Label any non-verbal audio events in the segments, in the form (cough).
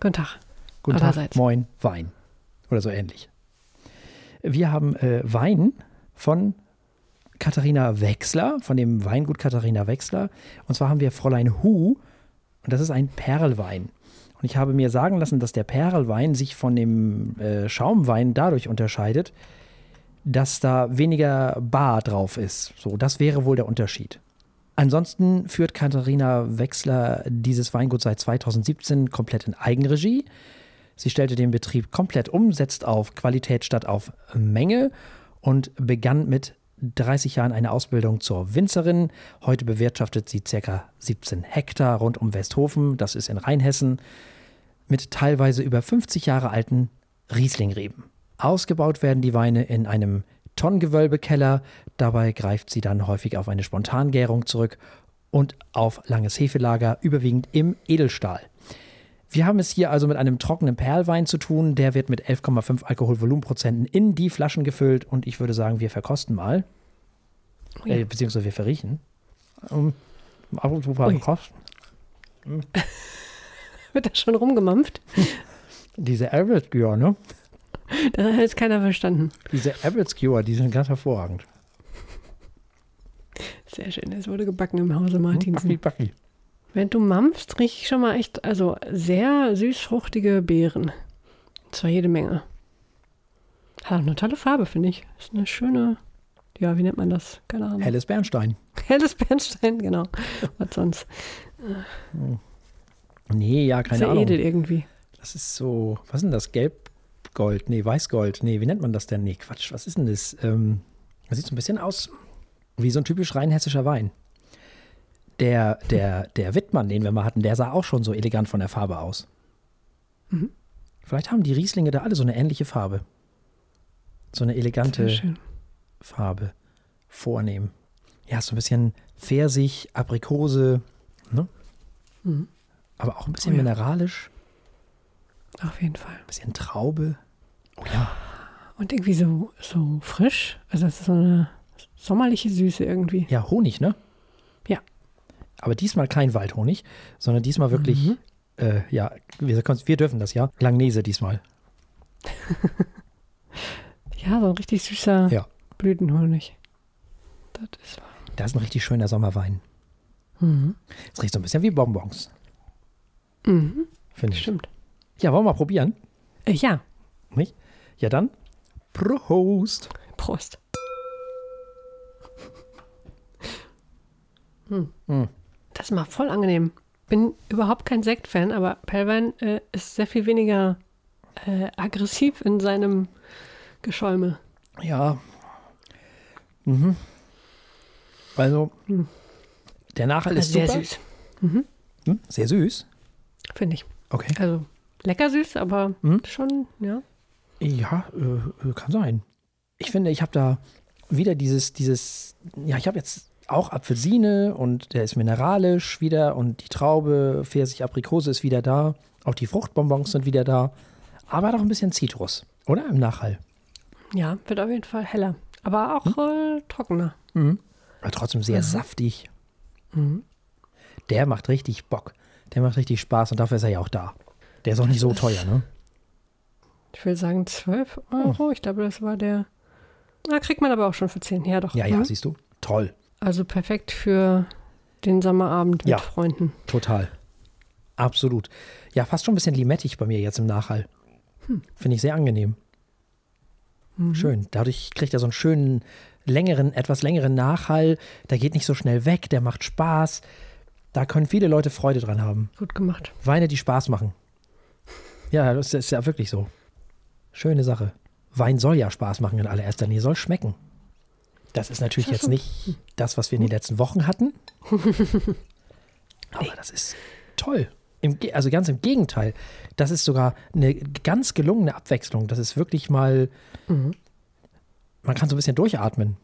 Guten Tag. Guten Tag, moin, Wein. Oder so ähnlich. Wir haben äh, Wein von Katharina Wechsler, von dem Weingut Katharina Wechsler. Und zwar haben wir Fräulein Hu. Und das ist ein Perlwein. Und ich habe mir sagen lassen, dass der Perlwein sich von dem äh, Schaumwein dadurch unterscheidet, dass da weniger Bar drauf ist. So, das wäre wohl der Unterschied. Ansonsten führt Katharina Wechsler dieses Weingut seit 2017 komplett in Eigenregie. Sie stellte den Betrieb komplett um, setzt auf Qualität statt auf Menge und begann mit 30 Jahren eine Ausbildung zur Winzerin. Heute bewirtschaftet sie ca. 17 Hektar rund um Westhofen, das ist in Rheinhessen, mit teilweise über 50 Jahre alten Rieslingreben. Ausgebaut werden die Weine in einem Tonnengewölbekeller. Dabei greift sie dann häufig auf eine Spontangärung zurück und auf langes Hefelager, überwiegend im Edelstahl. Wir haben es hier also mit einem trockenen Perlwein zu tun. Der wird mit 11,5 Alkoholvolumenprozenten in die Flaschen gefüllt und ich würde sagen, wir verkosten mal. Ui. Äh, beziehungsweise wir verriechen. Um, ab und zu mal Ui. kosten. (laughs) Wird da schon rumgemampft? Diese Average ne? (laughs) Da hat jetzt keiner verstanden. Diese Average die sind ganz hervorragend. Sehr schön. Es wurde gebacken im Hause Hm, Martinsen. Backi, backi. Wenn du mampfst, rieche ich schon mal echt, also sehr süß-fruchtige Beeren. Und zwar jede Menge. Hat auch eine tolle Farbe, finde ich. Ist eine schöne, ja, wie nennt man das? Keine Ahnung. Helles Bernstein. Helles Bernstein, genau. Was sonst? Nee, ja, keine sehr Ahnung. edel irgendwie. Das ist so, was ist denn das? Gelbgold? Nee, Weißgold. Nee, wie nennt man das denn? Nee, Quatsch, was ist denn das? Ähm, das sieht so ein bisschen aus wie so ein typisch rheinhessischer Wein. Der, der, der Wittmann, den wir mal hatten, der sah auch schon so elegant von der Farbe aus. Mhm. Vielleicht haben die Rieslinge da alle so eine ähnliche Farbe. So eine elegante. Farbe. Vornehm. Ja, so ein bisschen Pfirsich, Aprikose, ne? Mhm. Aber auch ein bisschen Oh ja. mineralisch, Auf jeden Fall. ein bisschen Traube. Oh ja. Und irgendwie so, so frisch. Also es ist so eine sommerliche Süße irgendwie. Ja, Honig, ne? Ja. Aber diesmal kein Waldhonig, sondern diesmal wirklich, Mhm. äh, ja, wir, wir dürfen das ja. Langnese diesmal. (laughs) Ja, so ein richtig süßer Ja. Blütenhonig. Das ist wahr. Das ist ein richtig schöner Sommerwein. Mhm. Es riecht so ein bisschen wie Bonbons, Mhm. finde ich. Stimmt. Ja, wollen wir mal probieren? Äh, ja, Nicht? Ja, dann. Prost. Prost. Hm. Das ist mal voll angenehm. Bin überhaupt kein Sektfan, aber Perlwein äh, ist sehr viel weniger äh, aggressiv in seinem Geschäume. Ja. Mhm. Also, Hm. der Nachhall ist sehr super. süß, Hm? Sehr süß. finde ich. Okay. Also lecker süß, aber Mhm. schon, ja. Ja, äh, äh, kann sein. Ich finde, ich habe da wieder dieses, dieses, ja, ich habe jetzt auch Apfelsine und der ist mineralisch wieder und die Traube, Pfirsich, Aprikose ist wieder da. Auch die Fruchtbonbons sind wieder da. Aber doch ein bisschen Zitrus, oder? Im Nachhall. Ja, wird auf jeden Fall heller. Aber auch Hm? äh, trockener. Aber trotzdem sehr saftig. Der macht richtig Bock. Der macht richtig Spaß und dafür ist er ja auch da. Der ist auch nicht so teuer, ne? Ich will sagen 12 Euro. Ich glaube, das war der. Na, kriegt man aber auch schon für 10. Ja, doch. Ja, ja, Mhm. siehst du? Toll. Also perfekt für den Sommerabend mit Ja. Freunden. Total. Absolut. Ja, fast schon ein bisschen limettig bei mir jetzt im Nachhall. Finde ich sehr angenehm. Schön. Dadurch kriegt er so einen schönen, längeren, etwas längeren Nachhall. Der geht nicht so schnell weg, der macht Spaß. Da können viele Leute Freude dran haben. Gut gemacht. Weine, die Spaß machen. Ja, das ist ja wirklich so. Schöne Sache. Wein soll ja Spaß machen in allererster Linie, soll schmecken. Das ist natürlich jetzt nicht das, was wir in den letzten Wochen hatten. (laughs) Aber das ist toll. Im, also ganz im Gegenteil. Das ist sogar eine ganz gelungene Abwechslung. Das ist wirklich mal. Man kann so ein bisschen durchatmen.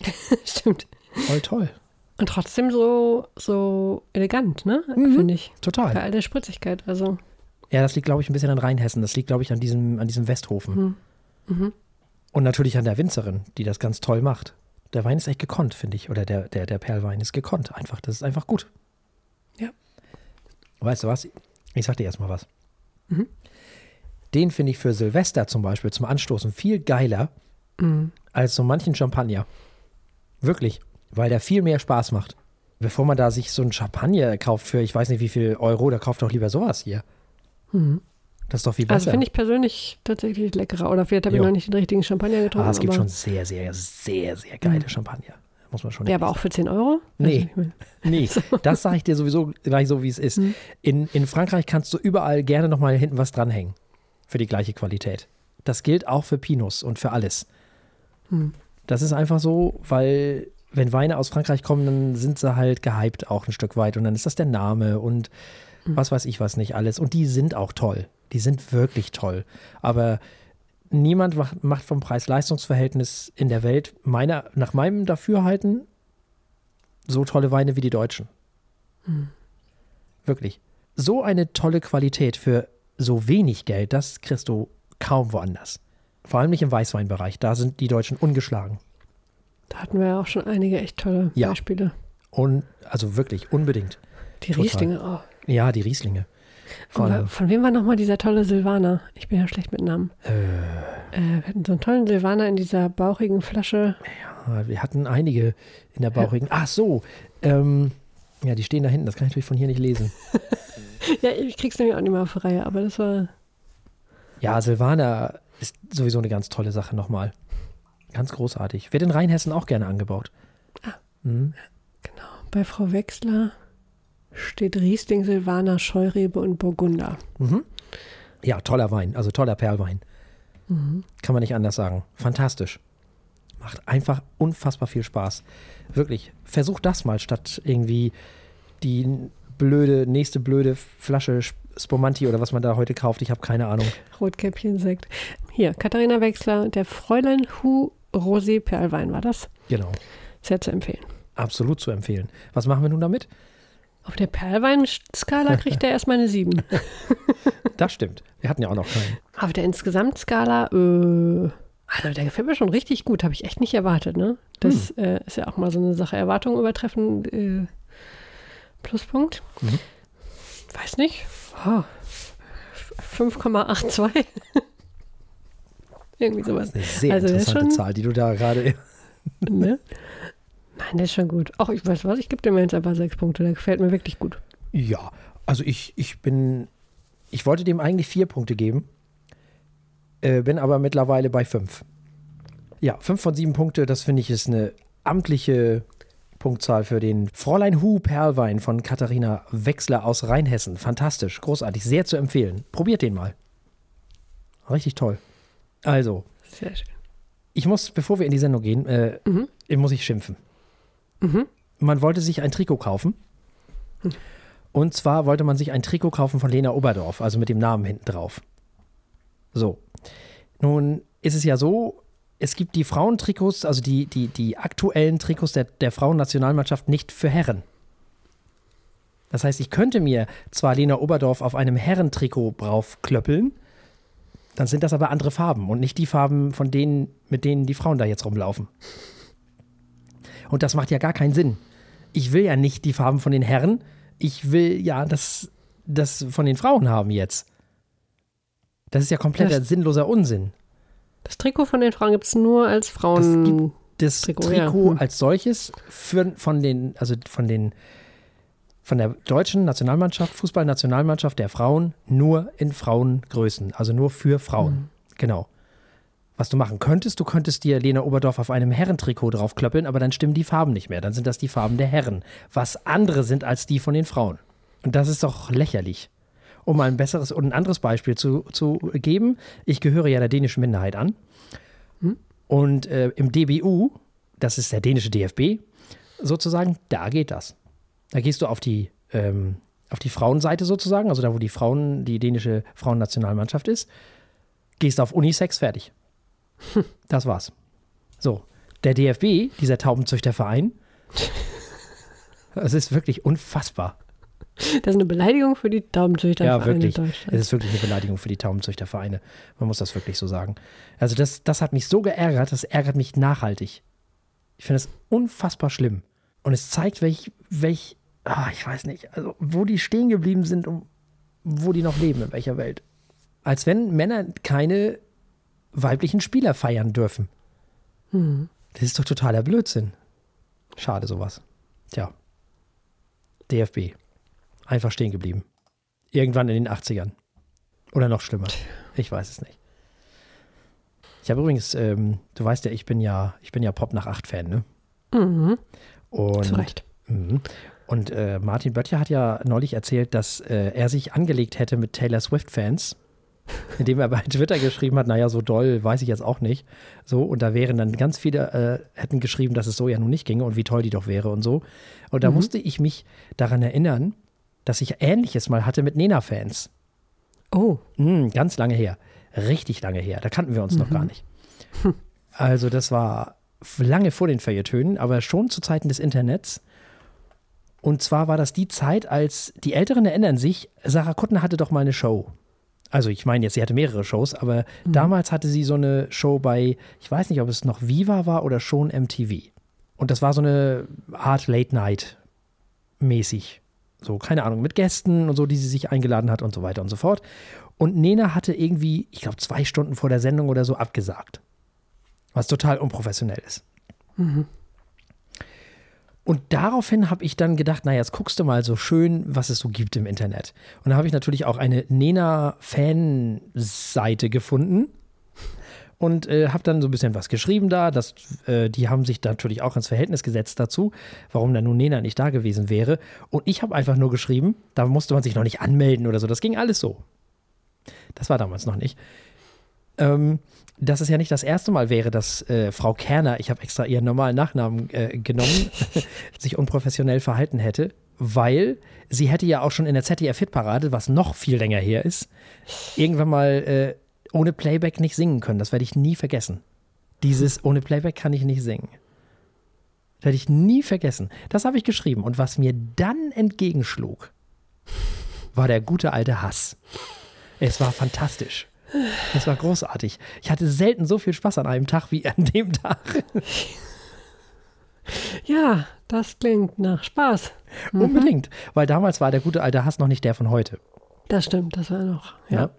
(laughs) Stimmt. Voll toll. Und trotzdem so, so elegant, ne? Mhm. Finde ich. Bei Total. all der Spritzigkeit. Also, Ja, das liegt, glaube ich, ein bisschen an Rheinhessen. Das liegt, glaube ich, an diesem, an diesem Westhofen. Mhm. Und natürlich an der Winzerin, die das ganz toll macht. Der Wein ist echt gekonnt, finde ich. Oder der, der, der Perlwein ist gekonnt. Einfach, das ist einfach gut. Ja. Weißt du was? Ich sag dir erstmal was. Den finde ich für Silvester zum Beispiel zum Anstoßen viel geiler als so manchen Champagner. Wirklich, weil der viel mehr Spaß macht. Bevor man da sich so ein Champagner kauft für ich weiß nicht wie viel Euro, da kauft doch lieber sowas hier. Das ist doch viel besser. Also finde ich persönlich tatsächlich leckerer. Oder vielleicht habe ich noch nicht den richtigen Champagner getrunken. ah, es gibt schon sehr, sehr, sehr, sehr geile Champagner. Muss man schon Ja, aber auch für 10 Euro? Nee. Also Nee, (laughs) das sage ich dir sowieso gleich so, wie es ist. In, in Frankreich kannst du überall gerne nochmal hinten was dranhängen. Für die gleiche Qualität. Das gilt auch für Pinos und für alles. Das ist einfach so, weil wenn Weine aus Frankreich kommen, dann sind sie halt gehypt auch ein Stück weit. Und dann ist das der Name und was weiß ich was nicht alles. Und die sind auch toll. Die sind wirklich toll. Aber niemand macht, vom Preis-Leistungs-Verhältnis in der Welt, meiner, nach meinem Dafürhalten, so tolle Weine wie die Deutschen. Wirklich. So eine tolle Qualität für so wenig Geld, das kriegst du kaum woanders. Vor allem nicht im Weißweinbereich. Da sind die Deutschen ungeschlagen. Da hatten wir ja auch schon einige echt tolle Ja. Beispiele. Und also wirklich unbedient. Die Total. Rieslinge auch. Ja, die Rieslinge. Wa- von wem war nochmal dieser tolle Silvaner? Ich bin ja schlecht mit Namen. Äh, wir hatten so einen tollen Silvaner in dieser bauchigen Flasche. Ah, Wir hatten einige in der bauchigen. Ach so. Ähm, ja, die stehen da hinten. Das kann ich natürlich von hier nicht lesen. (laughs) Ja, ich krieg's nämlich auch nicht mehr auf die Reihe, aber das war. Ja, Silvaner ist sowieso eine ganz tolle Sache nochmal. Ganz großartig. Wird in Rheinhessen auch gerne angebaut. Mhm. Genau. Bei Frau Wechsler steht Riesling, Silvaner, Scheurebe und Burgunder. Mhm. Ja, toller Wein, also toller Perlwein. Kann man nicht anders sagen. Fantastisch. Macht einfach unfassbar viel Spaß. Wirklich. Versucht das mal, statt irgendwie die blöde, nächste blöde Flasche Sp- Spumanti oder was man da heute kauft. Ich habe keine Ahnung. Rotkäppchen-Sekt. Hier, Katharina Wechsler, der Fräulein Hu Rosé Perlwein war das. Genau. Sehr zu empfehlen. Absolut zu empfehlen. Was machen wir nun damit? Auf der Perlwein-Skala kriegt er erstmal eine 7. (laughs) Das stimmt. Wir hatten ja auch noch keinen. Auf der Insgesamtskala, äh, also der gefällt mir schon richtig gut, habe ich echt nicht erwartet, ne? Das äh, ist ja auch mal so eine Sache. Erwartungen übertreffen, äh, Pluspunkt. Mhm. Weiß nicht. Oh, f- 5,82. Irgendwie sowas. Eine sehr Also das ist interessante Zahl, die du da gerade. (laughs) Ne? Der ist schon gut. Ach, ich weiß was, ich gebe dem jetzt einfach sechs Punkte. Der gefällt mir wirklich gut. Ja, also ich, ich bin. Ich wollte dem eigentlich vier Punkte geben, äh, bin aber mittlerweile bei fünf. Ja, fünf von sieben Punkte, das finde ich ist eine amtliche Punktzahl für den Fräulein Hu Perlwein von Katharina Wechsler aus Rheinhessen. Fantastisch, großartig, sehr zu empfehlen. Probiert den mal. Richtig toll. Also, Sehr schön. ich muss, bevor wir in die Sendung gehen, äh, Mhm. muss ich schimpfen. Mhm. Man wollte sich ein Trikot kaufen. Und zwar wollte man sich ein Trikot kaufen von Lena Oberdorf, also mit dem Namen hinten drauf. So. Nun ist es ja so, es gibt die Frauentrikots, also die, die, die aktuellen Trikots der, der Frauennationalmannschaft nicht für Herren. Das heißt, ich könnte mir zwar Lena Oberdorf auf einem Herrentrikot draufklöppeln, dann sind das aber andere Farben und nicht die Farben von denen, mit denen die Frauen da jetzt rumlaufen. Und das macht ja gar keinen Sinn. Ich will ja nicht die Farben von den Herren, ich will ja das, das von den Frauen haben jetzt. Das ist ja kompletter Das- sinnloser Unsinn. Das Trikot von den Frauen gibt es nur als Frauen. Das Trikot, Trikot, ja. Hm. als solches für, von den, also von den, von der deutschen Nationalmannschaft, Fußballnationalmannschaft der Frauen nur in Frauengrößen, also nur für Frauen. Hm. Genau. Was du machen könntest, du könntest dir Lena Oberdorf auf einem Herrentrikot draufklöppeln, aber dann stimmen die Farben nicht mehr. Dann sind das die Farben der Herren, was andere sind als die von den Frauen. Und das ist doch lächerlich. Um mal ein besseres und ein anderes Beispiel zu, zu geben, ich gehöre ja der dänischen Minderheit an. Und äh, im DBU, das ist der dänische DFB, sozusagen, da geht das. Da gehst du auf die, ähm, auf die Frauenseite sozusagen, also da, wo die Frauen, die dänische Frauennationalmannschaft ist, gehst auf Unisex, fertig. (laughs) Das war's. So, der DFB, dieser Taubenzüchterverein, es ist wirklich unfassbar. Das ist eine Beleidigung für die Daumenzüchter. Ja, wirklich. Es ist wirklich eine Beleidigung für die Taubenzüchtervereine. Man muss das wirklich so sagen. Also das, das hat mich so geärgert, das ärgert mich nachhaltig. Ich finde es unfassbar schlimm. Und es zeigt, welch, welch, ah, ich weiß nicht, also wo die stehen geblieben sind und wo die noch leben, in welcher Welt. als wenn Männer keine weiblichen Spieler feiern dürfen. Hm. Das ist doch totaler Blödsinn. Schade sowas. Tja. DFB. Einfach stehen geblieben. Irgendwann in den 80ern. Oder noch schlimmer. Ich weiß es nicht. Ich habe übrigens, ähm, du weißt ja, ich bin ja, ich bin ja Pop nach 8 Fan, ne? Mhm. Und, Zu Recht. Mhm. Und äh, Martin Böttcher hat ja neulich erzählt, dass äh, er sich angelegt hätte mit Taylor Swift-Fans, (laughs) indem er bei Twitter geschrieben hat, naja, so doll weiß ich jetzt auch nicht. So, und da wären dann ganz viele, äh, hätten geschrieben, dass es so ja nun nicht ginge und wie toll die doch wäre und so. Und da Mhm. musste ich mich daran erinnern, dass ich Ähnliches mal hatte mit Nena-Fans. Oh, Mm, ganz lange her. Richtig lange her. Da kannten wir uns noch gar nicht. (laughs) Also, das war lange vor den Feuilletönen, aber schon zu Zeiten des Internets. Und zwar war das die Zeit, als die Älteren erinnern sich, Sarah Kuttner hatte doch mal eine Show. Also, ich meine jetzt, sie hatte mehrere Shows, aber damals hatte sie so eine Show bei, ich weiß nicht, ob es noch Viva war oder schon MTV. Und das war so eine Art Late Night mäßig. So, keine Ahnung, mit Gästen und so, die sie sich eingeladen hat und so weiter und so fort. Und Nena hatte irgendwie, ich glaube, zwei Stunden vor der Sendung oder so abgesagt. Was total unprofessionell ist. Und daraufhin habe ich dann gedacht, naja, jetzt guckst du mal so schön, was es so gibt im Internet. Und da habe ich natürlich auch eine Nena-Fanseite gefunden und äh, habe dann so ein bisschen was geschrieben da. Das, äh, die haben sich natürlich auch ins Verhältnis gesetzt dazu, warum dann nun Nena nicht da gewesen wäre. Und ich habe einfach nur geschrieben, da musste man sich noch nicht anmelden oder so. Das ging alles so. Das war damals noch nicht. Ähm, dass es ja nicht das erste Mal wäre, dass äh, Frau Kerner, ich habe extra ihren normalen Nachnamen äh, genommen, (laughs) sich unprofessionell verhalten hätte, weil sie hätte ja auch schon in der ZDF-Hitparade, was noch viel länger her ist, irgendwann mal äh, ohne Playback nicht singen können. Das werde ich nie vergessen. Dieses ohne Playback kann ich nicht singen. Das werde ich nie vergessen. Das habe ich geschrieben. Und was mir dann entgegenschlug, war der gute alte Hass. Es war fantastisch. Es war großartig. Ich hatte selten so viel Spaß an einem Tag wie an dem Tag. ja, das klingt nach Spaß. Unbedingt. Weil damals war der gute alte Hass noch nicht der von heute. Das stimmt, das war noch ja,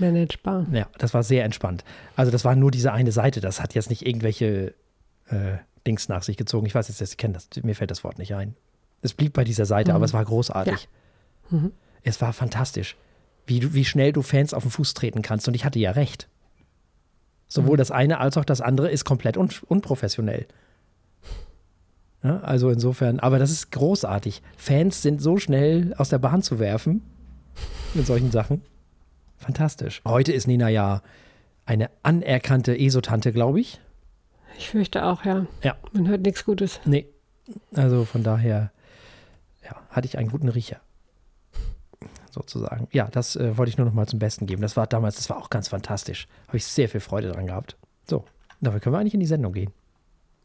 managebar. Ja, das war sehr entspannt. Also das war nur diese eine Seite. Das hat jetzt nicht irgendwelche äh, Dings nach sich gezogen. Ich weiß jetzt, dass Sie kennen das. Mir fällt das Wort nicht ein. Es blieb bei dieser Seite, aber es war großartig. Es war fantastisch, wie, du, wie schnell du Fans auf den Fuß treten kannst. Und ich hatte ja recht. Sowohl das eine als auch das andere ist komplett un unprofessionell. Ja, also insofern, aber das ist großartig. Fans sind so schnell aus der Bahn zu werfen mit solchen Sachen. Fantastisch. Heute ist Nina ja eine anerkannte Esotante, glaube ich. Ich fürchte auch, ja. Ja. Man hört nichts Gutes. Nee. Also von daher, ja, hatte ich einen guten Riecher. Sozusagen. Ja, das äh, wollte ich nur noch mal zum Besten geben. Das war damals, das war auch ganz fantastisch. Habe ich sehr viel Freude dran gehabt. So, damit können wir eigentlich in die Sendung gehen.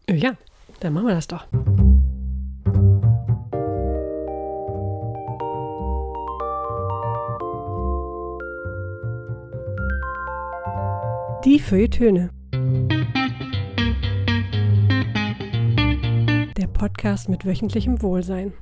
Äh, Ja, dann machen wir das doch. Die Feuilletöne. Der Podcast mit wöchentlichem Wohlsein.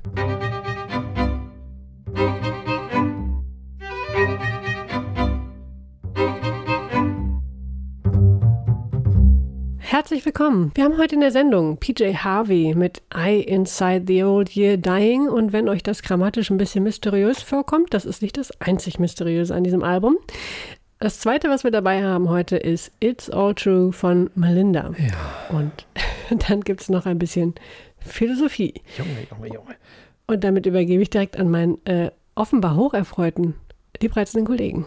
Herzlich willkommen. Wir haben heute in der Sendung PJ Harvey mit I Inside the Old Year Dying. Und wenn euch das grammatisch ein bisschen mysteriös vorkommt, das ist nicht das einzig Mysteriöse an diesem Album. Das zweite, was wir dabei haben heute, ist It's All True von Melinda. Und (laughs) dann gibt es noch ein bisschen Philosophie. Junge, Junge, Junge. Und damit übergebe ich direkt an meinen äh, offenbar hocherfreuten, liebreizenden Kollegen.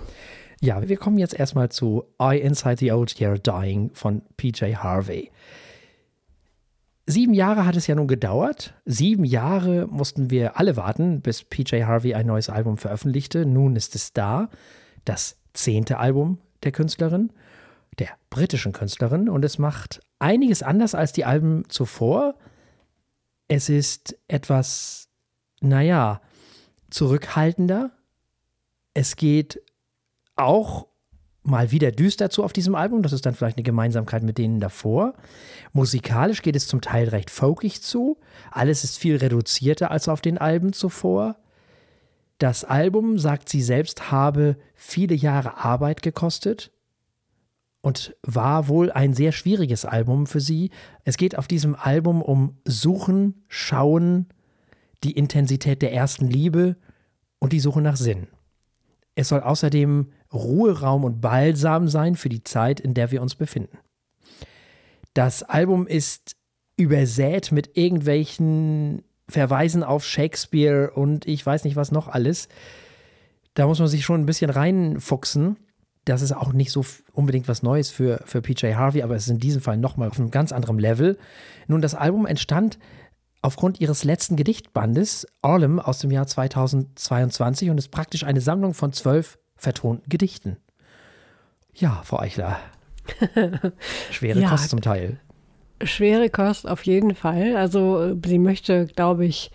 Ja, wir kommen jetzt erstmal zu I Inside the Old Year Dying von PJ Harvey. Sieben Jahre hat es ja nun gedauert. Sieben Jahre mussten wir alle warten, bis PJ Harvey ein neues Album veröffentlichte. Nun ist es da. Das zehnte Album der Künstlerin, der britischen Künstlerin. Und es macht einiges anders als die Alben zuvor. Es ist etwas, naja, zurückhaltender. Es geht auch mal wieder düster zu auf diesem Album. Das ist dann vielleicht eine Gemeinsamkeit mit denen davor. Musikalisch geht es zum Teil recht folkig zu. Alles ist viel reduzierter als auf den Alben zuvor. Das Album, sagt sie selbst, habe viele Jahre Arbeit gekostet und war wohl ein sehr schwieriges Album für sie. Es geht auf diesem Album um Suchen, Schauen, die Intensität der ersten Liebe und die Suche nach Sinn. Es soll außerdem Ruheraum und Balsam sein für die Zeit, in der wir uns befinden. Das Album ist übersät mit irgendwelchen Verweisen auf Shakespeare und ich weiß nicht was noch alles. Da muss man sich schon ein bisschen reinfuchsen. Das ist auch nicht so unbedingt was Neues für, für PJ Harvey, aber es ist in diesem Fall nochmal auf einem ganz anderen Level. Nun, das Album entstand aufgrund ihres letzten Gedichtbandes, Orlem, aus dem Jahr 2022 und ist praktisch eine Sammlung von zwölf vertonten Gedichten. Ja, Frau Eichler. (laughs) Schwere ja, Kost zum Teil. Schwere Kost auf jeden Fall. Also sie möchte, glaube ich,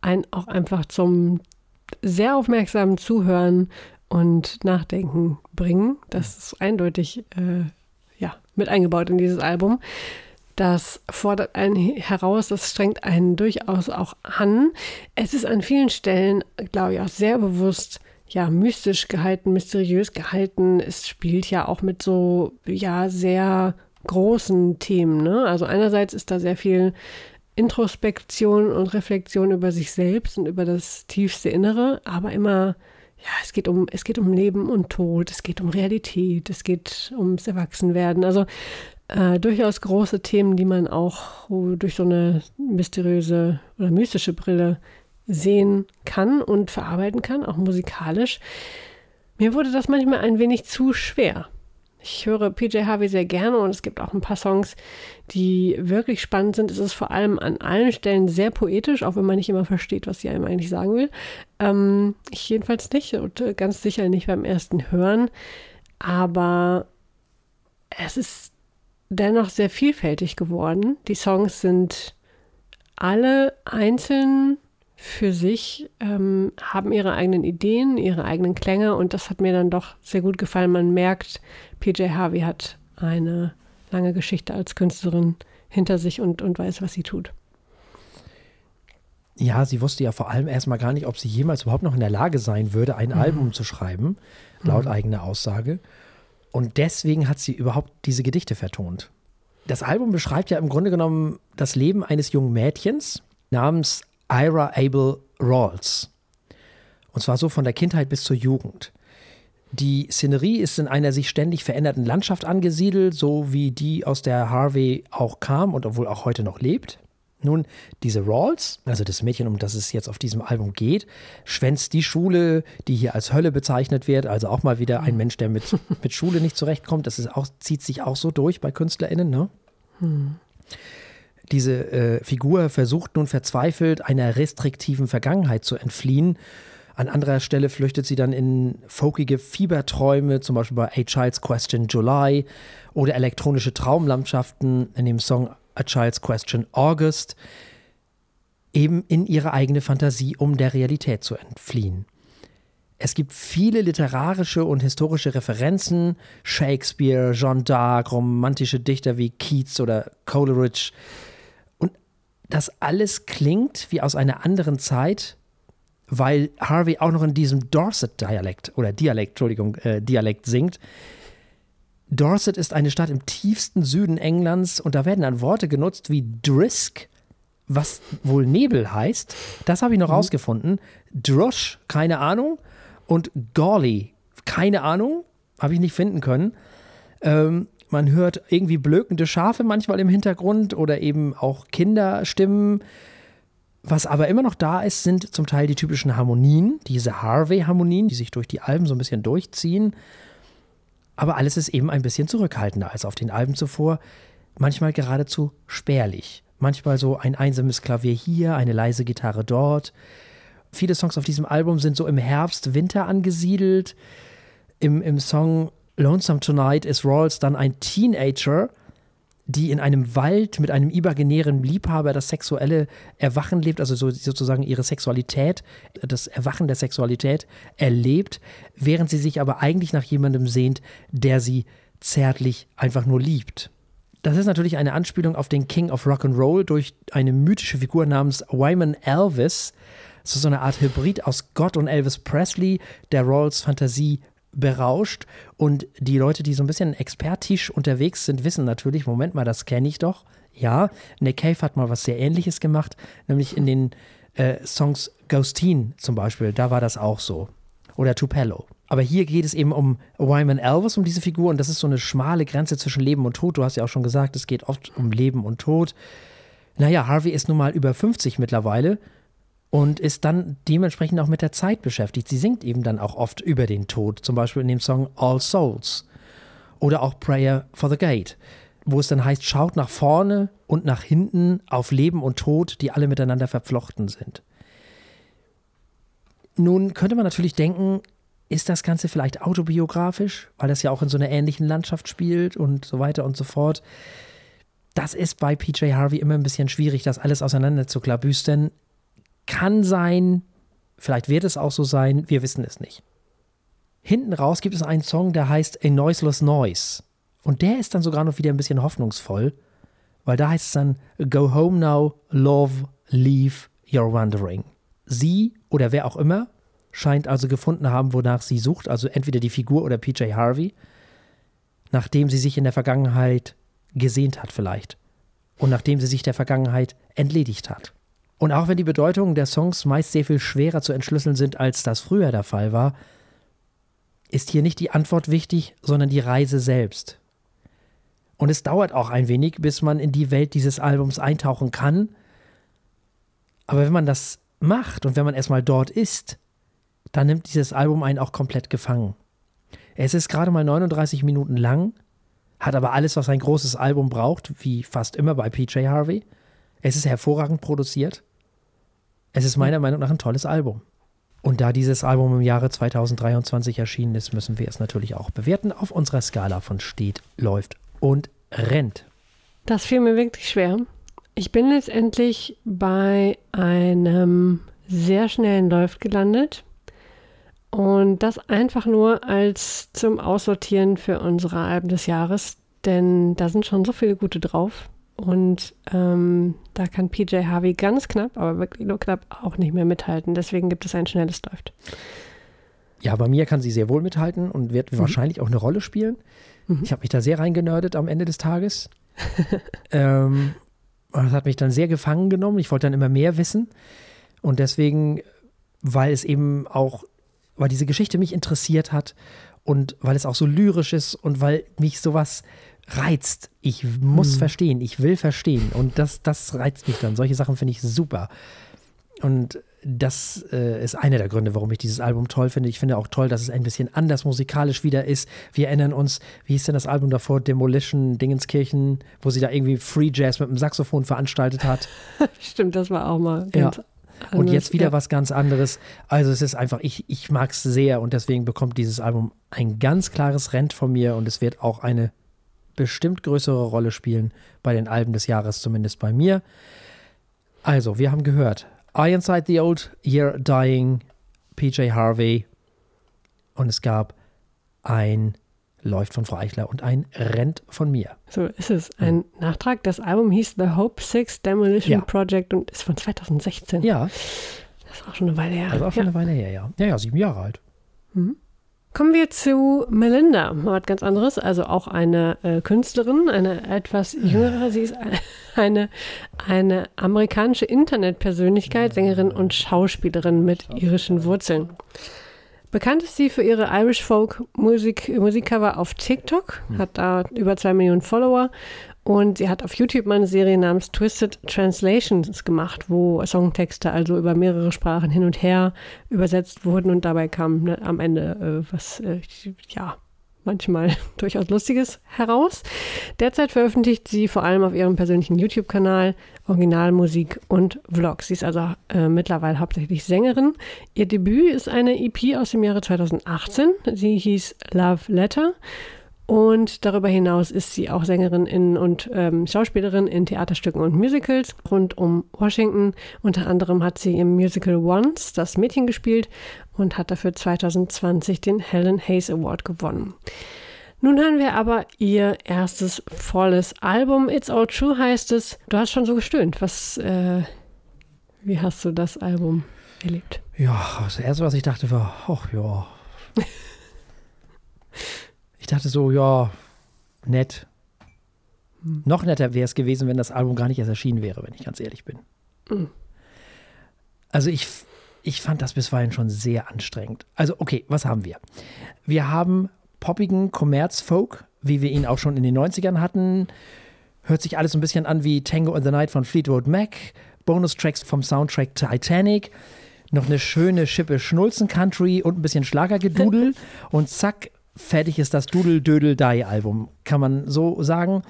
einen auch einfach zum sehr aufmerksamen Zuhören und Nachdenken bringen. Das ist eindeutig äh, ja, mit eingebaut in dieses Album. Das fordert einen heraus, das strengt einen durchaus auch an. Es ist an vielen Stellen, glaube ich, auch sehr bewusst ja, mystisch gehalten, mysteriös gehalten. Es spielt ja auch mit so, ja, sehr großen Themen. Ne? Also einerseits ist da sehr viel Introspektion und Reflexion über sich selbst und über das tiefste Innere, aber immer, ja, es geht um, es geht um Leben und Tod, es geht um Realität, es geht ums Erwachsenwerden. Also äh, durchaus große Themen, die man auch durch so eine mysteriöse oder mystische Brille sehen kann und verarbeiten kann, auch musikalisch. Mir wurde das manchmal ein wenig zu schwer. Ich höre PJ Harvey sehr gerne und es gibt auch ein paar Songs, die wirklich spannend sind. Es ist vor allem an allen Stellen sehr poetisch, auch wenn man nicht immer versteht, was sie einem eigentlich sagen will. Ähm, ich jedenfalls nicht und äh, ganz sicher nicht beim ersten Hören. Aber es ist dennoch sehr vielfältig geworden. Die Songs sind alle einzeln für sich, ähm, haben ihre eigenen Ideen, ihre eigenen Klänge und das hat mir dann doch sehr gut gefallen. Man merkt, PJ Harvey hat eine lange Geschichte als Künstlerin hinter sich und, und weiß, was sie tut. Ja, sie wusste ja vor allem erstmal gar nicht, ob sie jemals überhaupt noch in der Lage sein würde, ein mhm. Album zu schreiben, laut mhm. eigener Aussage. Und deswegen hat sie überhaupt diese Gedichte vertont. Das Album beschreibt ja im Grunde genommen das Leben eines jungen Mädchens namens Ira Abel Rawls. Und zwar so von der Kindheit bis zur Jugend. Die Szenerie ist in einer sich ständig veränderten Landschaft angesiedelt, so wie die, aus der Harvey auch kam und obwohl auch heute noch lebt. Nun, diese Rawls, also das Mädchen, um das es jetzt auf diesem Album geht, schwänzt die Schule, die hier als Hölle bezeichnet wird. Also auch mal wieder ein. Mensch, der mit, (laughs) mit Schule nicht zurechtkommt. Das ist auch, zieht sich auch so durch bei KünstlerInnen, ne? Hm. Diese äh, Figur versucht nun verzweifelt, einer restriktiven Vergangenheit zu entfliehen. An anderer Stelle flüchtet sie dann in folkige Fieberträume, zum Beispiel bei A Child's Question July oder elektronische Traumlandschaften in dem Song A Child's Question August, eben in ihre eigene Fantasie, um der Realität zu entfliehen. Es gibt viele literarische und historische Referenzen, Shakespeare, Jeanne d'Arc, romantische Dichter wie Keats oder Coleridge. Das alles klingt wie aus einer anderen Zeit, weil Harvey auch noch in diesem Dorset-Dialekt oder Dialekt, Entschuldigung, äh, Dialekt singt, Dorset ist eine Stadt im tiefsten Süden Englands und da werden dann Worte genutzt wie Drisk, was wohl Nebel heißt. Das habe ich noch mhm. rausgefunden. Drosh, keine Ahnung. Und Golly, keine Ahnung, habe ich nicht finden können. Ähm, man hört irgendwie blökende Schafe manchmal im Hintergrund oder eben auch Kinderstimmen. Was aber immer noch da ist, sind zum Teil die typischen Harmonien, diese Harvey-Harmonien, die sich durch die Alben so ein bisschen durchziehen. Aber alles ist eben ein bisschen zurückhaltender als auf den Alben zuvor. Manchmal geradezu spärlich. Manchmal so ein einsames Klavier hier, eine leise Gitarre dort. Viele Songs auf diesem Album sind so im Herbst, Winter angesiedelt. Im, im Song Lonesome Tonight ist Rawls dann ein Teenager, die in einem Wald mit einem imaginären Liebhaber das sexuelle Erwachen lebt, also so, sozusagen ihre Sexualität, das Erwachen der Sexualität erlebt, während sie sich aber eigentlich nach jemandem sehnt, der sie zärtlich einfach nur liebt. Das ist natürlich eine Anspielung auf den King of Rock and Roll durch eine mythische Figur namens Wyman Elvis. Es ist so eine Art Hybrid aus Gott und Elvis Presley, der Rawls Fantasie berauscht. Und die Leute, die so ein bisschen expertisch unterwegs sind, wissen natürlich, Moment mal, das kenne ich doch. Ja, Nick Cave hat mal was sehr ähnliches gemacht, nämlich in den äh, Songs Ghosteen zum Beispiel, da war das auch so. Oder Tupelo. Aber hier geht es eben um Wyman Elvis, um diese Figur, und das ist so eine schmale Grenze zwischen Leben und Tod. Du hast ja auch schon gesagt, es geht oft um Leben und Tod. Naja, Harvey ist nun mal über 50 mittlerweile und ist dann dementsprechend auch mit der Zeit beschäftigt. Sie singt eben dann auch oft über den Tod, zum Beispiel in dem Song All Souls oder auch Prayer for the Gate, wo es dann heißt, schaut nach vorne und nach hinten auf Leben und Tod, die alle miteinander verflochten sind. Nun könnte man natürlich denken, ist das Ganze vielleicht autobiografisch, weil das ja auch in so einer ähnlichen Landschaft spielt und so weiter und so fort. Das ist bei PJ Harvey immer ein bisschen schwierig, das alles auseinander zu klabüstern. Kann sein, vielleicht wird es auch so sein, wir wissen es nicht. Hinten raus gibt es einen Song, der heißt A Noiseless Noise. Und der ist dann sogar noch wieder ein bisschen hoffnungsvoll, weil da heißt es dann Go home now, love, leave, you're wandering. Sie oder wer auch immer scheint also gefunden haben, wonach sie sucht, also entweder die Figur oder PJ Harvey, nachdem sie sich in der Vergangenheit gesehnt hat vielleicht und nachdem sie sich der Vergangenheit entledigt hat. Und auch wenn die Bedeutungen der Songs meist sehr viel schwerer zu entschlüsseln sind, als das früher der Fall war, ist hier nicht die Antwort wichtig, sondern die Reise selbst. Und es dauert auch ein wenig, bis man in die Welt dieses Albums eintauchen kann. Aber wenn man das macht und wenn man erstmal dort ist, dann nimmt dieses Album einen auch komplett gefangen. Es ist gerade mal 39 Minuten lang, hat aber alles, was ein großes Album braucht, wie fast immer bei PJ Harvey. Es ist hervorragend produziert. Es ist meiner Meinung nach ein tolles Album. Und da dieses Album im Jahre 2023 erschienen ist, müssen wir es natürlich auch bewerten auf unserer Skala von steht, läuft und rennt. Das fiel mir wirklich schwer. Ich bin letztendlich bei einem sehr schnellen Läuft gelandet. Und das einfach nur als zum Aussortieren für unsere Alben des Jahres, denn da sind schon so viele gute drauf. Und ähm, da kann PJ Harvey ganz knapp, aber wirklich nur knapp, auch nicht mehr mithalten. Deswegen gibt es ein schnelles Läuft. Ja, bei mir kann sie sehr wohl mithalten und wird mhm. wahrscheinlich auch eine Rolle spielen. Mhm. Ich habe mich da sehr reingenördet am Ende des Tages. (laughs) ähm, das hat mich dann sehr gefangen genommen. Ich wollte dann immer mehr wissen. Und deswegen, weil es eben auch weil diese Geschichte mich interessiert hat und weil es auch so lyrisch ist und weil mich sowas reizt. Ich muss hm. verstehen, ich will verstehen und das, das reizt mich dann. Solche Sachen finde ich super. Und das äh, ist einer der Gründe, warum ich dieses Album toll finde. Ich finde auch toll, dass es ein bisschen anders musikalisch wieder ist. Wir erinnern uns, wie hieß denn das Album davor? Demolition, Dingenskirchen, wo sie da irgendwie Free Jazz mit dem Saxophon veranstaltet hat. (laughs) Stimmt, das war auch mal ja. Und jetzt wieder ja. was ganz anderes. Also es ist einfach, ich, ich mag es sehr und deswegen bekommt dieses Album ein ganz klares Rent von mir und es wird auch eine bestimmt größere Rolle spielen bei den Alben des Jahres, zumindest bei mir. Also, wir haben gehört, I Inside the Old Year Dying, PJ Harvey und es gab ein läuft von Frau Eichler und ein rennt von mir. So ist es. Ein hm. Nachtrag. Das Album hieß The Hope Six Demolition ja. Project und ist von 2016. Ja. Das ist auch schon eine Weile her. Das ist auch schon ja. eine Weile her, ja. Ja, ja, sieben Jahre alt. Mhm. Kommen wir zu Melinda, mal was ganz anderes, also auch eine äh, Künstlerin, eine etwas jüngere. Sie ist eine, eine amerikanische Internetpersönlichkeit, Sängerin und Schauspielerin mit irischen Wurzeln. Bekannt ist sie für ihre Irish Folk Musik, Musikcover auf TikTok, hm. hat da über zwei Millionen Follower und sie hat auf YouTube mal eine Serie namens Twisted Translations gemacht, wo Songtexte also über mehrere Sprachen hin und her übersetzt wurden und dabei kam ne, am Ende äh, was, äh, ja, manchmal (laughs) durchaus Lustiges heraus. Derzeit veröffentlicht sie vor allem auf ihrem persönlichen YouTube-Kanal Originalmusik und Vlogs. Sie ist also äh, mittlerweile hauptsächlich Sängerin. Ihr Debüt ist eine EP aus dem Jahre 2018. Sie hieß Love Letter und darüber hinaus ist sie auch Sängerin in und ähm, Schauspielerin in Theaterstücken und Musicals rund um Washington. Unter anderem hat sie im Musical Once das Mädchen gespielt und hat dafür 2020 den Helen Hayes Award gewonnen. Nun hören wir aber ihr erstes volles Album. It's All True heißt es. Du hast schon so gestöhnt. Was, äh, wie hast du das Album erlebt? Ja, das erste, was ich dachte, war, ach ja. (laughs) ich dachte so, ja, nett. Hm. Noch netter wäre es gewesen, wenn das Album gar nicht erst erschienen wäre, wenn ich ganz ehrlich bin. Hm. Also ich, ich fand das bisweilen schon sehr anstrengend. Also okay, was haben wir? Wir haben poppigen Commerz-Folk, wie wir ihn auch schon in den 90ern hatten. Hört sich alles ein bisschen an wie Tango in the Night von Fleetwood Mac. Bonus-Tracks vom Soundtrack Titanic. Noch eine schöne Schippe Schnulzen-Country und ein bisschen Schlagergedudel. (laughs) und zack, fertig ist das Dudel-Dödel-Die-Album. Kann man so sagen.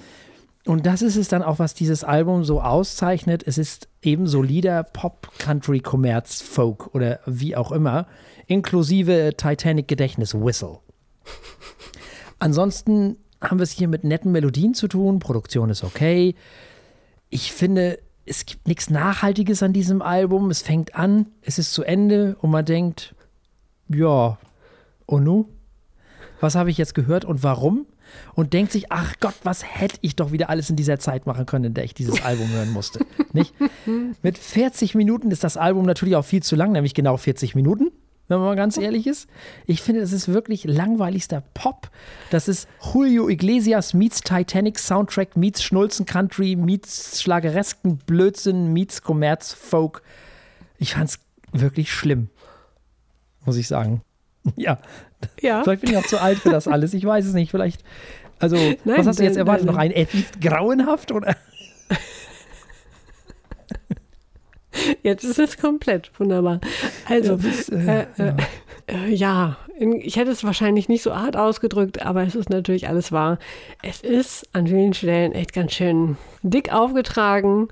Und das ist es dann auch, was dieses Album so auszeichnet. Es ist eben solider Pop, Country, Commerz, Folk oder wie auch immer, inklusive Titanic-Gedächtnis-Whistle. Ansonsten haben wir es hier mit netten Melodien zu tun. Produktion ist okay. Ich finde, es gibt nichts Nachhaltiges an diesem Album. Es fängt an, es ist zu Ende und man denkt, ja, und nu? Was habe ich jetzt gehört und warum? und denkt sich, ach Gott, was hätte ich doch wieder alles in dieser Zeit machen können, in der ich dieses Album hören musste. (laughs) Nicht? Mit 40 Minuten ist das Album natürlich auch viel zu lang, nämlich genau 40 Minuten, wenn man mal ganz ehrlich ist. Ich finde, das ist wirklich langweiligster Pop. Das ist Julio Iglesias meets Titanic Soundtrack meets Schnulzen Country meets Schlageresken Blödsinn meets Kommerz Folk. Ich fand es wirklich schlimm, muss ich sagen. (laughs) Ja. Ja. Vielleicht bin ich auch zu alt für das alles. Ich weiß es nicht. Vielleicht. Also, nein, was hast du jetzt erwartet? Nein, nein. Noch ein F grauenhaft oder? (laughs) Jetzt ist es komplett wunderbar. Also, ja, bis, äh, äh, ja. Äh, ja, ich hätte es wahrscheinlich nicht so hart ausgedrückt, aber es ist natürlich alles wahr. Es ist an vielen Stellen echt ganz schön dick aufgetragen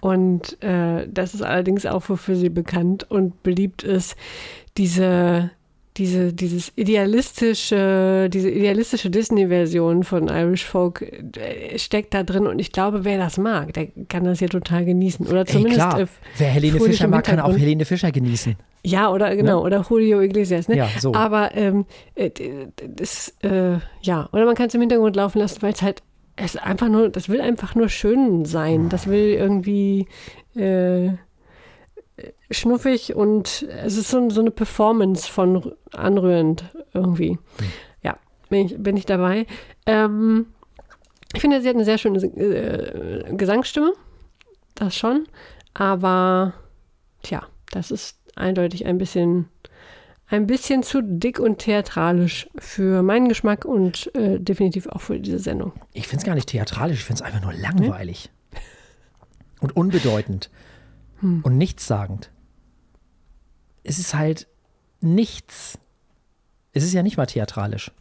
und äh, das ist allerdings auch, wofür sie bekannt und beliebt ist, diese diese, dieses idealistische, diese idealistische Disney-Version von Irish Folk äh, steckt da drin und ich glaube, wer das mag, der kann das hier total genießen. Oder zumindest. Ey, klar. Äh, wer Helene Fischer mag, kann auch Helene Fischer genießen. Ja, oder genau, ne? oder Julio Iglesias, ne? Ja, so. Aber ähm, äh, das, äh, ja, oder man kann es im Hintergrund laufen lassen, weil es halt, es einfach nur, das will einfach nur schön sein. Das will irgendwie äh, schnuffig und es ist so, so eine Performance von anrührend irgendwie. Mhm. Ja, bin ich, bin ich dabei. Ähm, ich finde, sie hat eine sehr schöne äh, Gesangsstimme. Das schon. Aber, tja, das ist eindeutig ein bisschen, ein bisschen zu dick und theatralisch für meinen Geschmack und äh, definitiv auch für diese Sendung. Ich finde es gar nicht theatralisch, ich finde es einfach nur langweilig. Hm? Und unbedeutend. Hm. Und nichtssagend es ist halt nichts. Es ist ja nicht mal theatralisch.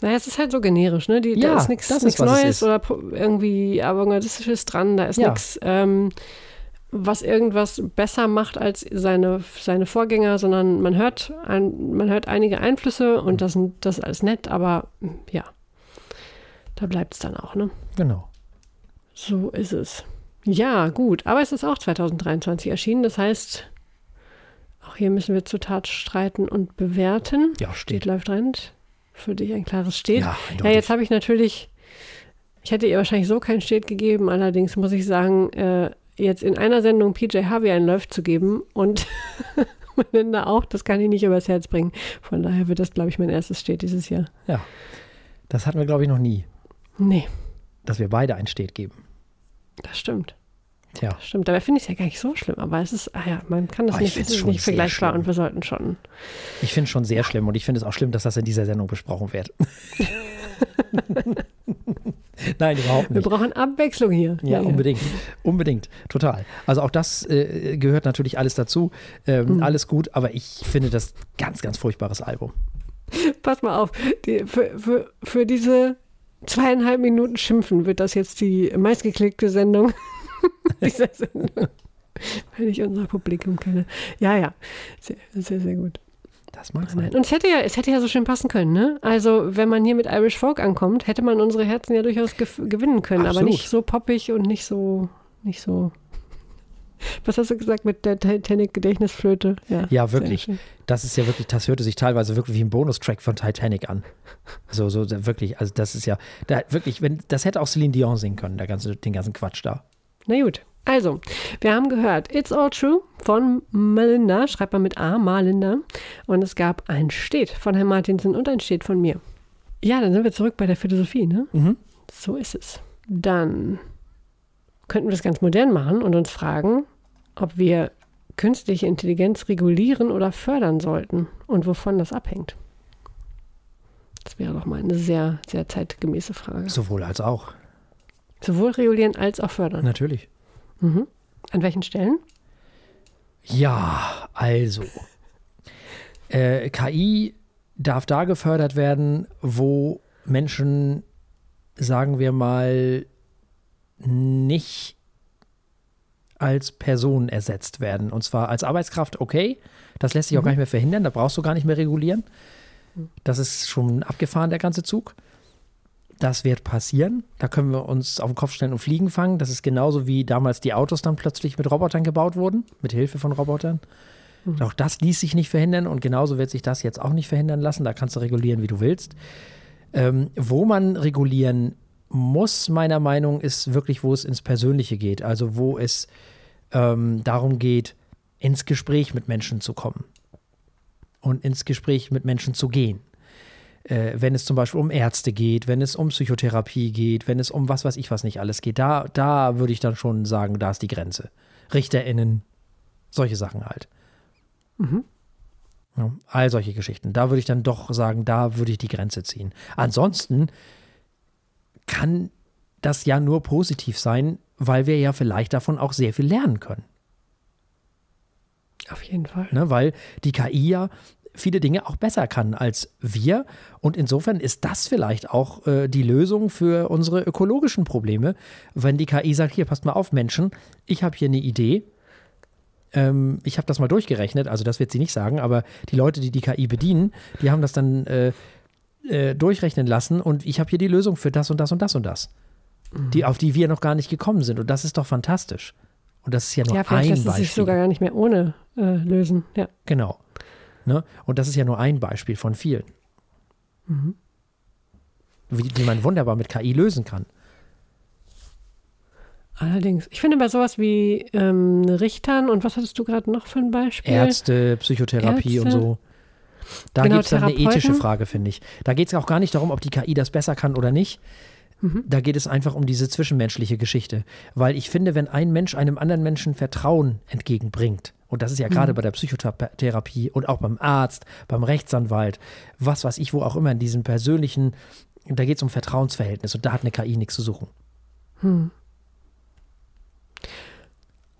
Naja, es ist halt so generisch, ne? Die, ja, da ist nichts Neues oder irgendwie Avantgardistisches dran, da ist ja. nichts, ähm, was irgendwas besser macht als seine, seine Vorgänger, sondern man hört, ein, man hört einige Einflüsse und das, das ist alles nett, aber ja, da bleibt es dann auch, ne? Genau. So ist es. Ja, gut, aber es ist auch 2023 erschienen, das heißt, auch hier müssen wir zu Tat streiten und bewerten. Ja, steht. steht läuft rennt. Für dich ein klares Steht. Ja, ja jetzt habe ich natürlich, ich hätte ihr wahrscheinlich so kein Steht gegeben, allerdings muss ich sagen, äh, jetzt in einer Sendung PJ Harvey ein Läuft zu geben und (laughs) Melinda auch, das kann ich nicht übers Herz bringen. Von daher wird das, glaube ich, mein erstes Steht dieses Jahr. Ja, das hatten wir, glaube ich, noch nie. Nee. Dass wir beide ein Steht geben. Das stimmt. Tja. Stimmt, dabei finde ich es ja gar nicht so schlimm, aber es ist, ah ja, man kann das oh, nicht, ist nicht vergleichbar und wir sollten schon. Ich finde es schon sehr schlimm und ich finde es auch schlimm, dass das in dieser Sendung besprochen wird. (laughs) Nein, überhaupt nicht. Wir brauchen Abwechslung hier. Ja, ja unbedingt. Unbedingt. Total. Also auch das äh, gehört natürlich alles dazu. Ähm, mhm. Alles gut, aber ich finde das ganz, ganz furchtbares Album. Pass mal auf. Die, für, für, für diese zweieinhalb Minuten Schimpfen wird das jetzt die meistgeklickte Sendung (laughs) (laughs) dieser Sendung. Wenn ich unser Publikum kenne. Ja, ja. Sehr, sehr, sehr gut. Das mag sein. Und es hätte, ja, es hätte ja so schön passen können, ne? Also, wenn man hier mit Irish Folk ankommt, hätte man unsere Herzen ja durchaus gewinnen können, Absolut. aber nicht so poppig und nicht so, nicht so. Was hast du gesagt mit der Titanic-Gedächtnisflöte? Ja, ja wirklich. Das ist ja wirklich, das hörte sich teilweise wirklich wie ein Bonustrack von Titanic an. So, so wirklich, also das ist ja, da wirklich, wenn, das hätte auch Celine Dion singen können, der ganze, den ganzen Quatsch da. Na gut. Also, wir haben gehört It's All True von Melinda, schreibt man mit A, Malinda. Und es gab ein Steht von Herrn Martinsen und ein Steht von mir. Ja, dann sind wir zurück bei der Philosophie, ne? Mhm. So ist es. Dann könnten wir das ganz modern machen und uns fragen, ob wir künstliche Intelligenz regulieren oder fördern sollten und wovon das abhängt. Das wäre doch mal eine sehr, sehr zeitgemäße Frage. Sowohl als auch. Sowohl regulieren als auch fördern. Natürlich. Mhm. An welchen Stellen? Ja, also. Äh, KI darf da gefördert werden, wo Menschen, sagen wir mal, nicht als Person ersetzt werden. Und zwar als Arbeitskraft, okay. Das lässt sich auch gar nicht mehr verhindern. Da brauchst du gar nicht mehr regulieren. Das ist schon abgefahren, der ganze Zug. Das wird passieren. Da können wir uns auf den Kopf stellen und Fliegen fangen. Das ist genauso wie damals die Autos dann plötzlich mit Robotern gebaut wurden, mit Hilfe von Robotern. Auch das ließ sich nicht verhindern und genauso wird sich das jetzt auch nicht verhindern lassen. Da kannst du regulieren, wie du willst. Ähm, wo man regulieren muss, meiner Meinung, ist wirklich, wo es ins Persönliche geht. Also wo es ähm, darum geht, ins Gespräch mit Menschen zu kommen und ins Gespräch mit Menschen zu gehen. Äh, wenn es zum Beispiel um Ärzte geht, wenn es um Psychotherapie geht, wenn es um was weiß ich was nicht alles geht, da, da würde ich dann schon sagen, da ist die Grenze. RichterInnen, solche Sachen halt. Ja, all solche Geschichten. Da würde ich dann doch sagen, da würde ich die Grenze ziehen. Ansonsten kann das ja nur positiv sein, weil wir ja vielleicht davon auch sehr viel lernen können. Auf jeden Fall. Ne? Weil die KI ja viele Dinge auch besser kann als wir. Und insofern ist das vielleicht auch äh, die Lösung für unsere ökologischen Probleme, wenn die KI sagt, hier, passt mal auf, Menschen, ich habe hier eine Idee. Ähm, ich habe das mal durchgerechnet, also das wird sie nicht sagen, aber die Leute, die die KI bedienen, die haben das dann äh, äh, durchrechnen lassen und ich habe hier die Lösung für das und das und das und das, die, auf die wir noch gar nicht gekommen sind. Und das ist doch fantastisch. Und das ist ja nur Ja, vielleicht ein lässt es Beispiel. sich sogar gar nicht mehr ohne äh, lösen. Ja. Genau. Ne? Und das ist ja nur ein Beispiel von vielen. Wie, die man wunderbar mit KI lösen kann. Allerdings. Ich finde bei sowas wie ähm, Richtern und was hattest du gerade noch für ein Beispiel? Ärzte, Psychotherapie und Ärzte. so. Da Genau, gibt es dann eine ethische Frage, finde ich. Da geht es auch gar nicht darum, ob die KI das besser kann oder nicht. Mhm. Da geht es einfach um diese zwischenmenschliche Geschichte. Weil ich finde, wenn ein Mensch einem anderen Menschen Vertrauen entgegenbringt, und das ist ja Mhm. gerade bei der Psychotherapie und auch beim Arzt, beim Rechtsanwalt, was weiß ich, wo auch immer, in diesem persönlichen, da geht es um Vertrauensverhältnis und da hat eine KI nichts zu suchen.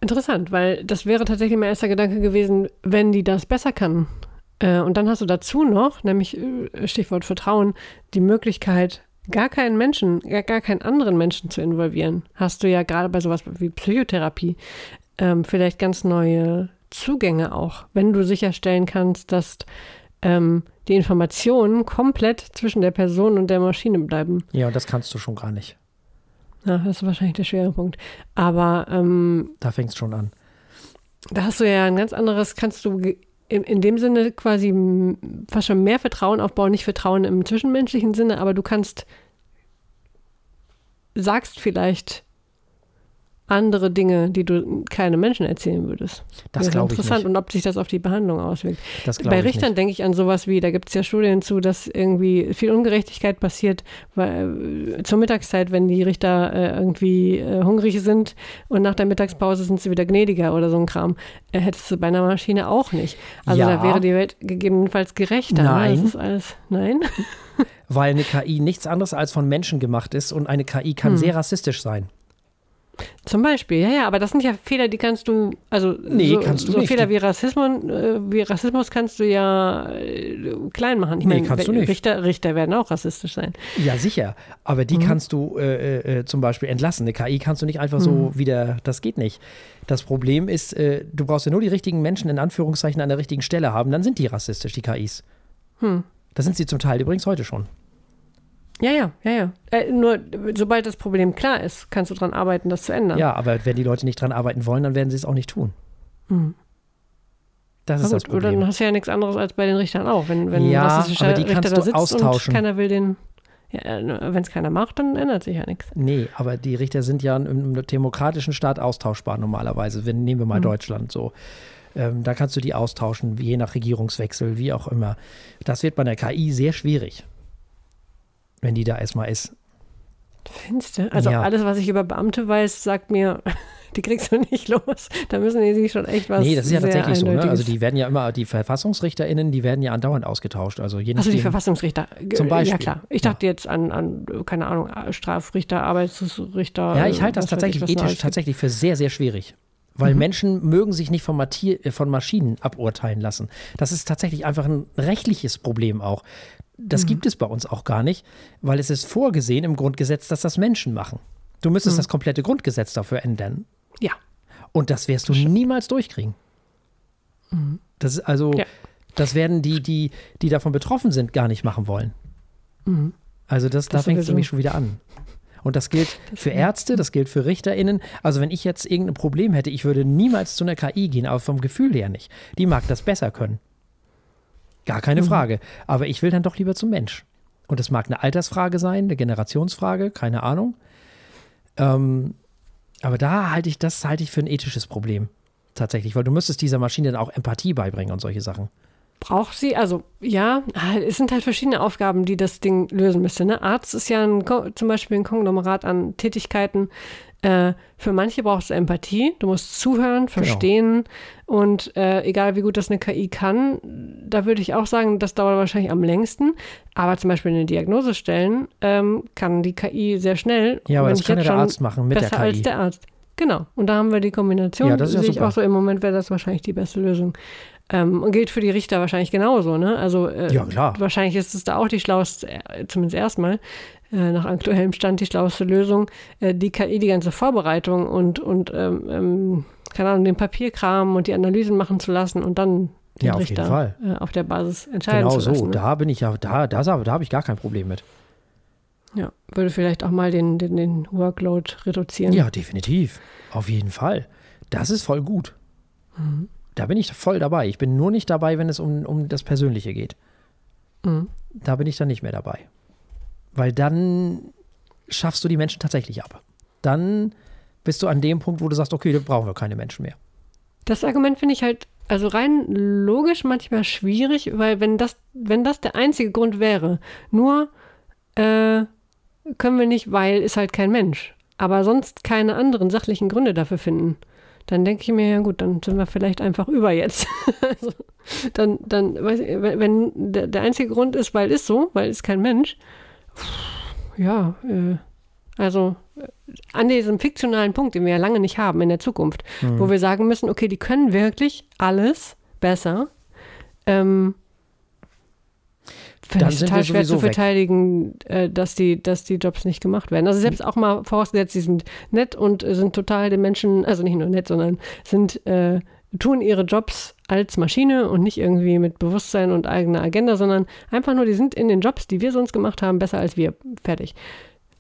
Interessant, weil das wäre tatsächlich mein erster Gedanke gewesen, wenn die das besser kann. Äh, und dann hast du dazu noch, nämlich äh, Stichwort Vertrauen, die Möglichkeit, gar keinen Menschen, gar, gar keinen anderen Menschen zu involvieren. Hast du ja gerade bei sowas wie Psychotherapie ähm, vielleicht ganz neue Zugänge auch, wenn du sicherstellen kannst, dass ähm, die Informationen komplett zwischen der Person und der Maschine bleiben. Ja, und das kannst du schon gar nicht. Ja, das ist wahrscheinlich der schwere Punkt. Aber ähm, Da fängt es schon an. da hast du ja ein ganz anderes, kannst du in, in dem Sinne quasi fast schon mehr Vertrauen aufbauen, nicht Vertrauen im zwischenmenschlichen Sinne, aber du kannst, sagst vielleicht andere Dinge, die du keinem Menschen erzählen würdest. Das Wäre glaube ich interessant nicht. und ob sich das auf die Behandlung auswirkt. Das Bei Richtern denke ich an sowas wie, da gibt es ja Studien zu, dass irgendwie viel Ungerechtigkeit passiert, weil äh, zur Mittagszeit, wenn die Richter äh, irgendwie äh, hungrig sind und nach der Mittagspause sind sie wieder gnädiger oder so ein Kram, äh, hättest du bei einer Maschine auch nicht. Also Ja. da wäre die Welt gegebenenfalls gerechter. Ne? Nein. Das ist alles, nein? (laughs) Weil eine KI nichts anderes als von Menschen gemacht ist und eine KI kann Hm. sehr rassistisch sein. Zum Beispiel, ja, ja, aber das sind ja Fehler, die kannst du, also Nee, so, kannst du so nicht. Fehler wie Rassismus, äh, wie Rassismus kannst du ja äh, klein machen. Ich Nee, meine, kannst du nicht. Richter, Richter werden auch rassistisch sein. Ja, sicher. Aber Mhm. die kannst du äh, äh, zum Beispiel entlassen. Eine KI kannst du nicht einfach Mhm. so wieder, das geht nicht. Das Problem ist, äh, du brauchst ja nur die richtigen Menschen in Anführungszeichen an der richtigen Stelle haben, dann sind die rassistisch, die KIs. Hm. Das sind sie zum Teil übrigens heute schon. Ja, ja, ja, ja. Äh, nur sobald das Problem klar ist, kannst du daran arbeiten, das zu ändern. Ja, aber wenn die Leute nicht dran arbeiten wollen, dann werden sie es auch nicht tun. Mhm. Das ist das gut, oder dann Problem. hast du ja nichts anderes als bei den Richtern auch. Wenn, wenn Ja, rassistischer aber die Richter kannst da du sitzt austauschen. und keiner will den. Ja, Wenn es keiner macht, dann ändert sich ja nichts. Nee, aber die Richter sind ja im demokratischen Staat austauschbar normalerweise. Wenn, nehmen wir mal mhm. Deutschland so. Ähm, da kannst du die austauschen, je nach Regierungswechsel, wie auch immer. Das wird bei der KI sehr schwierig, wenn die da erstmal ist. Findest du? Also ja. alles, was ich über Beamte weiß, sagt mir, (laughs) die kriegst du nicht los. Da müssen die sich schon echt was. Nee, das ist ja tatsächlich so. Ne? Also die werden ja immer, die VerfassungsrichterInnen, die werden ja andauernd ausgetauscht. Also, je also die Verfassungsrichter. Zum Beispiel. Ja klar. Ich dachte ja. jetzt an, an, keine Ahnung, Strafrichter, Arbeitsrichter. Ja, ich halte das tatsächlich ethisch tatsächlich für sehr, sehr schwierig. Weil mhm. Menschen mögen sich nicht von, Matier, äh, von Maschinen aburteilen lassen. Das ist tatsächlich einfach ein rechtliches Problem auch. Das mhm. gibt es bei uns auch gar nicht, weil es ist vorgesehen im Grundgesetz, dass das Menschen machen. Du müsstest mhm. das komplette Grundgesetz dafür ändern. Ja. Und das wirst du niemals durchkriegen. Mhm. Das ist also, ja. das werden die, die, die davon betroffen sind, gar nicht machen wollen. Mhm. Also das, das da fängt es nämlich schon wieder an. Und das gilt das für Ärzte, das gilt für RichterInnen. Also wenn ich jetzt irgendein Problem hätte, ich würde niemals zu einer KI gehen, aber vom Gefühl her nicht. Die mag das besser können. Gar keine mhm. Frage. Aber ich will dann doch lieber zum Mensch. Und das mag eine Altersfrage sein, eine Generationsfrage, keine Ahnung. Ähm, aber da halte ich, das halte ich für ein ethisches Problem. Tatsächlich, weil du müsstest dieser Maschine dann auch Empathie beibringen und solche Sachen. Braucht sie, also ja, es sind halt verschiedene Aufgaben, die das Ding lösen müsste. Ne? Arzt ist ja ein, zum Beispiel ein Konglomerat an Tätigkeiten. Äh, für manche brauchst du Empathie, du musst zuhören, genau. verstehen genau. und äh, egal wie gut das eine KI kann, da würde ich auch sagen, das dauert wahrscheinlich am längsten. Aber zum Beispiel eine Diagnose stellen ähm, kann die KI sehr schnell. Ja, aber das kann ja der Arzt machen mit der KI. als der Arzt. Genau. Und da haben wir die Kombination. Ja, das ist ja Sehe ich auch so im Moment wäre das wahrscheinlich die beste Lösung. Ähm, und gilt für die Richter wahrscheinlich genauso, ne? Also äh, ja, klar. wahrscheinlich ist es da auch die schlauste, äh, zumindest erstmal, nach aktuellem Stand die schlauste Lösung, äh, die KI die ganze Vorbereitung und, und ähm, ähm, keine Ahnung, den Papierkram und die Analysen machen zu lassen und dann den ja, auf Richter äh, auf der Basis entscheiden genau zu lassen. Genau so, da bin ich ja, da, da, da habe ich gar kein Problem mit. Ja, würde vielleicht auch mal den, den, den Workload reduzieren. Ja, definitiv. Auf jeden Fall. Das ist voll gut. Mhm. Da bin ich voll dabei. Ich bin nur nicht dabei, wenn es um, um das Persönliche geht. Mhm. Da bin ich dann nicht mehr dabei. Weil dann schaffst du die Menschen tatsächlich ab. Dann bist du an dem Punkt, wo du sagst, okay, da brauchen wir keine Menschen mehr. Das Argument finde ich halt, also rein logisch manchmal schwierig, weil wenn das, wenn das der einzige Grund wäre, nur äh, können wir nicht, weil ist halt kein Mensch. Aber sonst keine anderen sachlichen Gründe dafür finden. Dann denke ich mir, ja gut, dann sind wir vielleicht einfach über jetzt. (laughs) also, dann, dann, ich, wenn der, der einzige Grund ist, weil ist so, weil ist kein Mensch, ja, äh, also an diesem fiktionalen Punkt, den wir ja lange nicht haben in der Zukunft, mhm. wo wir sagen müssen, okay, die können wirklich alles besser. Ähm, Finde ich total schwer zu verteidigen, äh, dass, die, dass die Jobs nicht gemacht werden. Also selbst auch mal vorausgesetzt, sie sind nett und sind total den Menschen, also nicht nur nett, sondern sind, äh, tun ihre Jobs als Maschine und nicht irgendwie mit Bewusstsein und eigener Agenda, sondern einfach nur, die sind in den Jobs, die wir sonst gemacht haben, besser als wir. Fertig.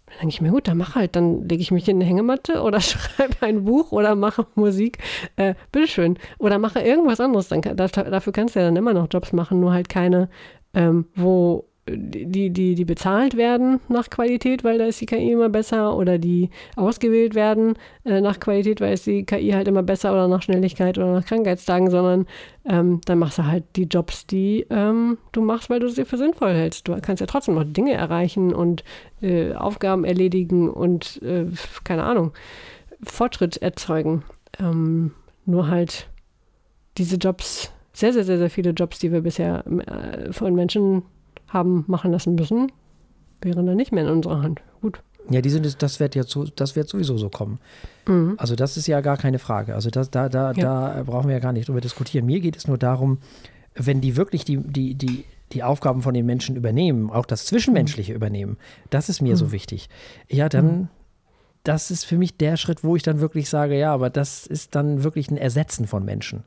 Dann denke ich mir, gut, dann mach halt, dann lege ich mich in eine Hängematte (laughs) oder schreibe ein Buch oder mache Musik. Äh, bitteschön. Oder mache irgendwas anderes. Dann, dafür kannst du ja dann immer noch Jobs machen, nur halt keine, ähm, wo die, die, die bezahlt werden nach Qualität, weil da ist die KI immer besser, oder die ausgewählt werden äh, nach Qualität, weil ist die KI halt immer besser oder nach Schnelligkeit oder nach Krankheitstagen, sondern ähm, dann machst du halt die Jobs, die ähm, du machst, weil du sie für sinnvoll hältst. Du kannst ja trotzdem noch Dinge erreichen und äh, Aufgaben erledigen und äh, keine Ahnung, Fortschritt erzeugen. Ähm, nur halt diese Jobs sehr, sehr, sehr, sehr viele Jobs, die wir bisher äh, von Menschen haben machen lassen müssen, wären dann nicht mehr in unserer Hand. Gut. Ja, die sind, das wird ja so, das wird sowieso so kommen. Mhm. Also das ist ja gar keine Frage. Also das, da, da, ja. da brauchen wir ja gar nicht drüber diskutieren. Mir geht es nur darum, wenn die wirklich die, die, die, die Aufgaben von den Menschen übernehmen, auch das Zwischenmenschliche mhm. übernehmen, das ist mir mhm. so wichtig. Ja, dann, mhm. das ist für mich der Schritt, wo ich dann wirklich sage, ja, aber das ist dann wirklich ein Ersetzen von Menschen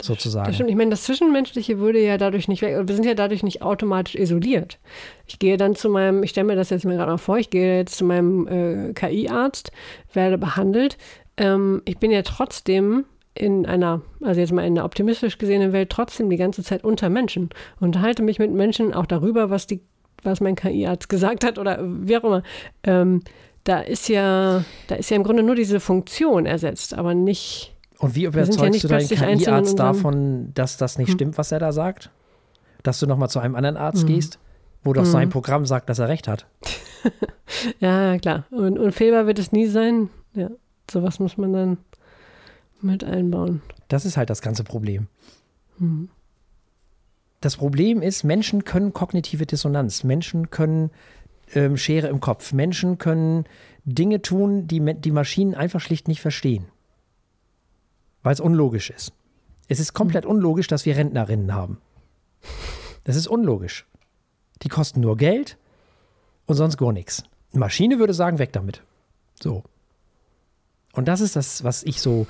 sozusagen. Das stimmt. Ich meine, das Zwischenmenschliche würde ja dadurch nicht weg, wir sind ja dadurch nicht automatisch isoliert. Ich gehe dann zu meinem, ich stelle mir das jetzt mir gerade mal vor, ich gehe jetzt zu meinem äh, KI-Arzt, werde behandelt. Ähm, ich bin ja trotzdem in einer, also jetzt mal in einer optimistisch gesehenen Welt, trotzdem die ganze Zeit unter Menschen. Unterhalte mich mit Menschen auch darüber, was die was mein KI-Arzt gesagt hat oder wie auch immer. Ähm, da ist ja, da ist ja im Grunde nur diese Funktion ersetzt, aber nicht. Und wie überzeugst ja du deinen KI-Arzt davon, dass das nicht hm. stimmt, was er da sagt? Dass du nochmal zu einem anderen Arzt hm. gehst, wo doch hm. sein Programm sagt, dass er recht hat. (laughs) ja, klar. Und, und fehlbar wird es nie sein. Ja, sowas muss man dann mit einbauen. Das ist halt das ganze Problem. Hm. Das Problem ist, Menschen können kognitive Dissonanz. Menschen können ähm, Schere im Kopf. Menschen können Dinge tun, die die Maschinen einfach schlicht nicht verstehen. Weil es unlogisch ist. Es ist komplett unlogisch, dass wir Rentnerinnen haben. Das ist unlogisch. Die kosten nur Geld und sonst gar nichts. Eine Maschine würde sagen, weg damit. So. Und das ist das, was ich so.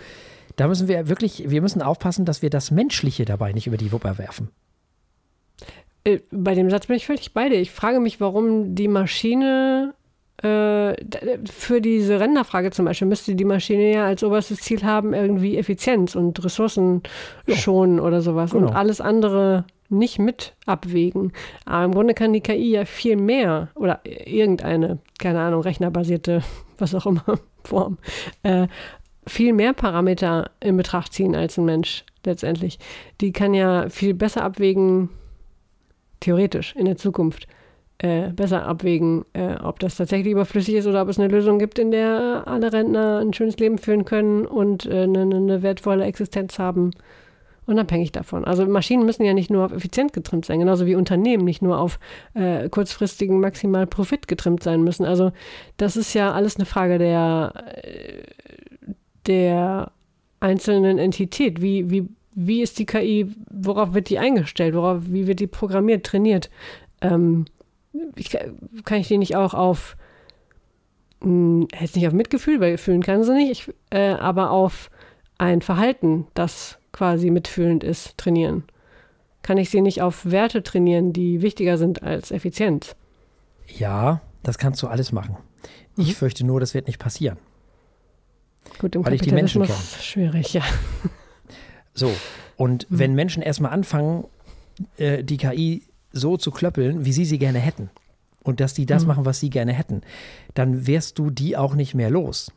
Da müssen wir wirklich, wir müssen aufpassen, dass wir das Menschliche dabei nicht über die Wupper werfen. Äh, bei dem Satz bin ich völlig bei dir. Ich frage mich, warum die Maschine für diese Renderfrage zum Beispiel müsste die Maschine ja als oberstes Ziel haben, irgendwie Effizienz und Ressourcen ja. schonen oder sowas genau. und alles andere nicht mit abwägen. Aber im Grunde kann die KI ja viel mehr oder irgendeine, keine Ahnung, rechnerbasierte, (laughs) was auch immer, (laughs) Form, äh, viel mehr Parameter in Betracht ziehen als ein Mensch letztendlich. Die kann ja viel besser abwägen, theoretisch in der Zukunft äh, besser abwägen, äh, ob das tatsächlich überflüssig ist oder ob es eine Lösung gibt, in der alle Rentner ein schönes Leben führen können und äh, eine, eine, wertvolle Existenz haben, unabhängig davon. Also Maschinen müssen ja nicht nur auf effizient getrimmt sein, genauso wie Unternehmen nicht nur auf äh, kurzfristigen maximal Profit getrimmt sein müssen. Also das ist ja alles eine Frage der, äh, der einzelnen Entität. Wie, wie wie ist die KI, worauf wird die eingestellt, worauf, wie wird die programmiert, trainiert? Ähm, ich, kann ich die nicht auch auf, mh, hm, jetzt nicht auf Mitgefühl, weil fühlen kann sie nicht, ich, äh, aber auf ein Verhalten, das quasi mitfühlend ist, trainieren? Kann ich sie nicht auf Werte trainieren, die wichtiger sind als Effizienz? Ja, das kannst du alles machen. Ich mhm. fürchte nur, das wird nicht passieren. Gut, im weil ich die Menschen kenne. Schwierig, ja. So, und mhm. wenn Menschen erstmal anfangen, äh, die KI so zu klöppeln, wie sie sie gerne hätten, und dass die das mhm. machen, was sie gerne hätten, dann wirst du die auch nicht mehr los.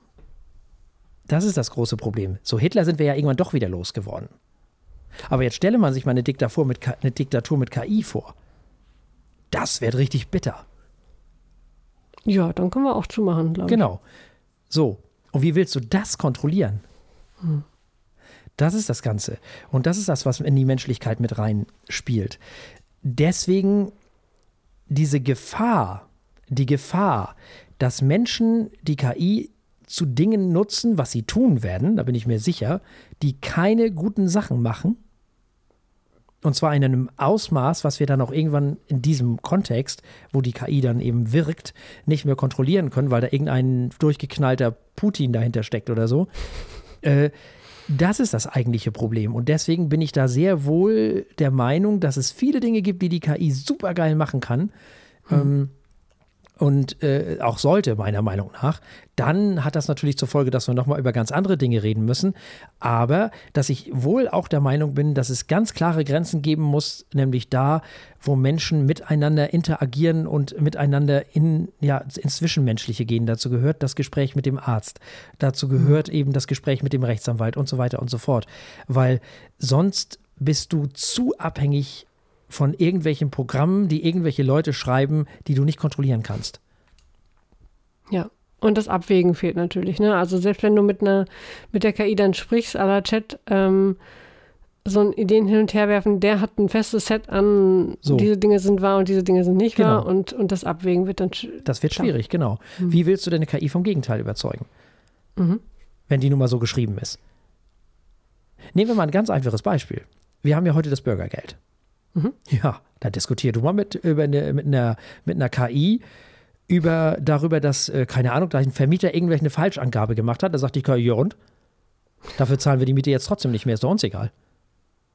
Das ist das große Problem. So Hitler sind wir ja irgendwann doch wieder losgeworden. Aber jetzt stelle man sich mal eine Diktatur mit, eine Diktatur mit KI vor. Das wird richtig bitter. Ja, dann können wir auch zumachen, glaube ich. Genau. So. Und wie willst du das kontrollieren? Hm. Das ist das Ganze. Und das ist das, was in die Menschlichkeit mit reinspielt. Deswegen diese Gefahr, die Gefahr, dass Menschen die KI zu Dingen nutzen, was sie tun werden, da bin ich mir sicher, die keine guten Sachen machen. Und zwar in einem Ausmaß, was wir dann auch irgendwann in diesem Kontext, wo die KI dann eben wirkt, nicht mehr kontrollieren können, weil da irgendein durchgeknallter Putin dahinter steckt oder so. Äh, das ist das eigentliche Problem. Und deswegen bin ich da sehr wohl der Meinung, dass es viele Dinge gibt, die die KI super geil machen kann. Hm. Ähm, und äh, auch sollte, meiner Meinung nach, dann hat das natürlich zur Folge, dass wir nochmal über ganz andere Dinge reden müssen. Aber dass ich wohl auch der Meinung bin, dass es ganz klare Grenzen geben muss, nämlich da, wo Menschen miteinander interagieren und miteinander in, ja, ins Zwischenmenschliche gehen. Dazu gehört das Gespräch mit dem Arzt. Dazu gehört mhm. eben das Gespräch mit dem Rechtsanwalt und so weiter und so fort. Weil sonst bist du zu abhängig von irgendwelchen Programmen, die irgendwelche Leute schreiben, die du nicht kontrollieren kannst. Ja, und das Abwägen fehlt natürlich. Ne? Also selbst wenn du mit einer mit der KI dann sprichst, la Chat, ähm, so ein Ideen hin und her werfen, der hat ein festes Set an, so. diese Dinge sind wahr und diese Dinge sind nicht genau. wahr und, und das Abwägen wird dann Das wird schwierig, genau. Mhm. Wie willst du deine KI vom Gegenteil überzeugen? Mhm. Wenn die nun mal so geschrieben ist. Nehmen wir mal ein ganz einfaches Beispiel. Wir haben ja heute das Bürgergeld. Mhm. Ja, da diskutier du mal mit, über eine, mit, einer, mit einer KI über, darüber, dass, äh, keine Ahnung, da ein Vermieter irgendwelche Falschangabe gemacht hat. Da sagt die KI, ja und? Dafür zahlen wir die Miete jetzt trotzdem nicht mehr, ist doch uns egal.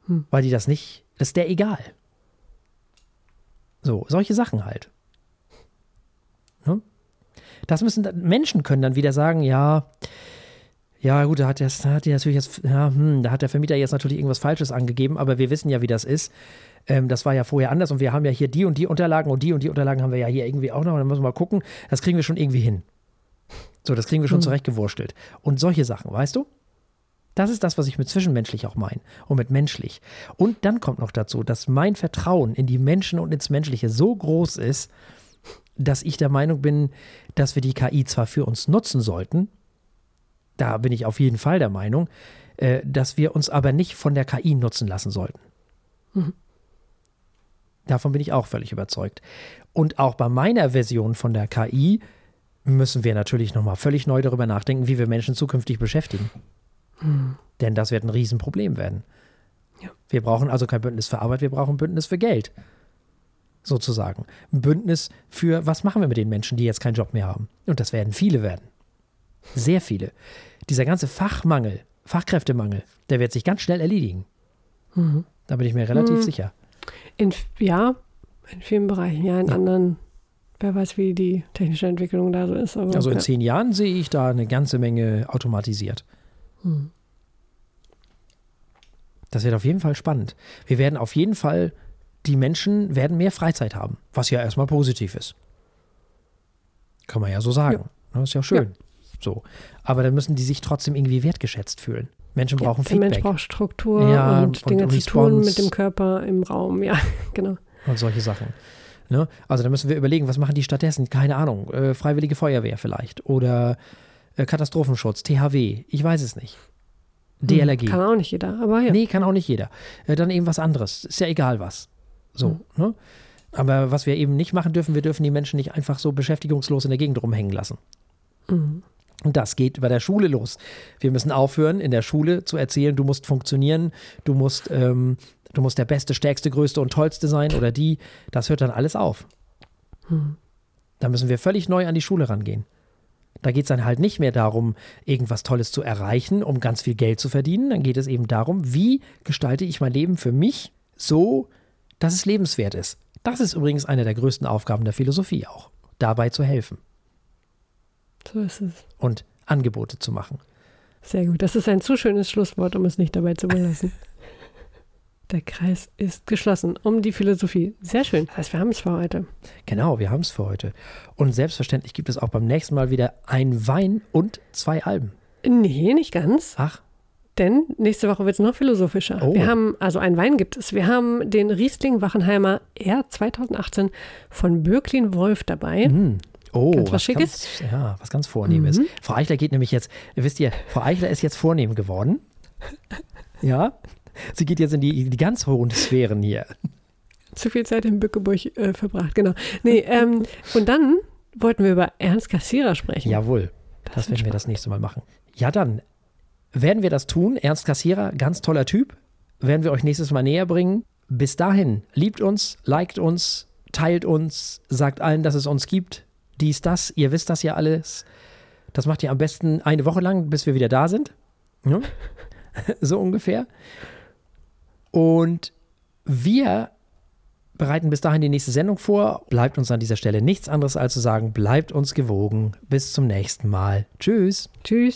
Hm. Weil die das nicht, das ist der egal. So, solche Sachen halt. Ne? Das müssen, Menschen können dann wieder sagen, ja, Ja, gut, da hat, da hat die natürlich jetzt, ja, hm, da hat der Vermieter jetzt natürlich irgendwas Falsches angegeben, aber wir wissen ja, wie das ist. Ähm, das war ja vorher anders und wir haben ja hier die und die Unterlagen und die und die Unterlagen haben wir ja hier irgendwie auch noch. Und dann müssen wir mal gucken, das kriegen wir schon irgendwie hin. So, das kriegen wir schon Hm. zurechtgewurstelt. Und solche Sachen, weißt du? Das ist das, was ich mit zwischenmenschlich auch meine und mit menschlich. Und dann kommt noch dazu, dass mein Vertrauen in die Menschen und ins Menschliche so groß ist, dass ich der Meinung bin, dass wir die KI zwar für uns nutzen sollten, da bin ich auf jeden Fall der Meinung, äh, dass wir uns aber nicht von der KI nutzen lassen sollten. Mhm. Davon bin ich auch völlig überzeugt. Und auch bei meiner Version von der KI müssen wir natürlich nochmal völlig neu darüber nachdenken, wie wir Menschen zukünftig beschäftigen. Denn das wird ein Riesenproblem werden. Ja. Wir brauchen also kein Bündnis für Arbeit, wir brauchen ein Bündnis für Geld. Sozusagen. Ein Bündnis für, was machen wir mit den Menschen, die jetzt keinen Job mehr haben? Und das werden viele werden. Sehr viele. Dieser ganze Fachmangel, Fachkräftemangel, der wird sich ganz schnell erledigen. Mhm. Da bin ich mir relativ Mhm. sicher. In, ja, in vielen Bereichen, ja, in Ja. anderen, wer weiß, wie die technische Entwicklung da so ist. Aber, Also in ja. zehn Jahren sehe ich da eine ganze Menge automatisiert. Hm. Das wird auf jeden Fall spannend. Wir werden auf jeden Fall, die Menschen werden mehr Freizeit haben, was ja erstmal positiv ist. Kann man ja so sagen. Ne, ist ja schön. So. Aber dann müssen die sich trotzdem irgendwie wertgeschätzt fühlen. Menschen Ja, brauchen der Mensch Feedback braucht Struktur Ja, und und Dinge zu tun mit dem Körper im Raum. Ja, (laughs) genau. und solche Sachen. Ne? Also da müssen wir überlegen, was machen die stattdessen? Keine Ahnung. Äh, Freiwillige Feuerwehr vielleicht. Oder äh, Katastrophenschutz, THW. Ich weiß es nicht. DLRG. Hm, Kann auch nicht jeder, aber ja. Nee, kann auch nicht jeder. Äh, dann eben was anderes. Ist ja egal was. So, ne? Aber was wir eben nicht machen dürfen, wir dürfen die Menschen nicht einfach so beschäftigungslos in der Gegend rumhängen lassen. Mhm. Und das geht bei der Schule los. Wir müssen aufhören, in der Schule zu erzählen, du musst funktionieren, du musst, ähm, du musst der Beste, Stärkste, Größte und Tollste sein oder die. Das hört dann alles auf. Hm. Da müssen wir völlig neu an die Schule rangehen. Da geht es dann halt nicht mehr darum, irgendwas Tolles zu erreichen, um ganz viel Geld zu verdienen. Dann geht es eben darum, wie gestalte ich mein Leben für mich so, dass es lebenswert ist. Das ist übrigens eine der größten Aufgaben der Philosophie auch, dabei zu helfen So ist es. und Angebote zu machen. Sehr gut. Das ist ein zu schönes Schlusswort, um es nicht dabei zu belassen. (laughs) Der Kreis ist geschlossen um die Philosophie. Sehr schön. Das heißt, wir haben es für heute. Genau, wir haben es für heute. Und selbstverständlich gibt es auch beim nächsten Mal wieder ein Wein und zwei Alben. Nee, nicht ganz. Ach, Denn nächste Woche wird es noch philosophischer. Oh. Wir haben, also einen Wein gibt es. Wir haben den Riesling Wachenheimer R 2018 von Böcklin Wolf dabei. hm. Oh, Ganz was Schickes? Ganz, ja, was ganz Vornehmes. Mhm. Frau Eichler geht nämlich jetzt, wisst ihr, Frau Eichler ist jetzt vornehm geworden. (laughs) Ja, sie geht jetzt in die, die ganz hohen Sphären hier. Zu viel Zeit in Bückeburg äh, verbracht, genau. Nee, ähm, und dann wollten wir über Ernst Kassierer sprechen. Jawohl, das, wird werden wir das nächste Mal machen. Ja, dann werden wir das tun. Ernst Kassierer, ganz toller Typ. Werden wir euch nächstes Mal näher bringen. Bis dahin, liebt uns, liked uns, teilt uns, sagt allen, dass es uns gibt. Dies, das, ihr wisst das ja alles. Das macht ihr am besten eine Woche lang, bis wir wieder da sind. Ja? (laughs) so ungefähr. Und wir bereiten bis dahin die nächste Sendung vor. Bleibt uns an dieser Stelle nichts anderes als zu sagen, bleibt uns gewogen. Bis zum nächsten Mal. Tschüss. Tschüss.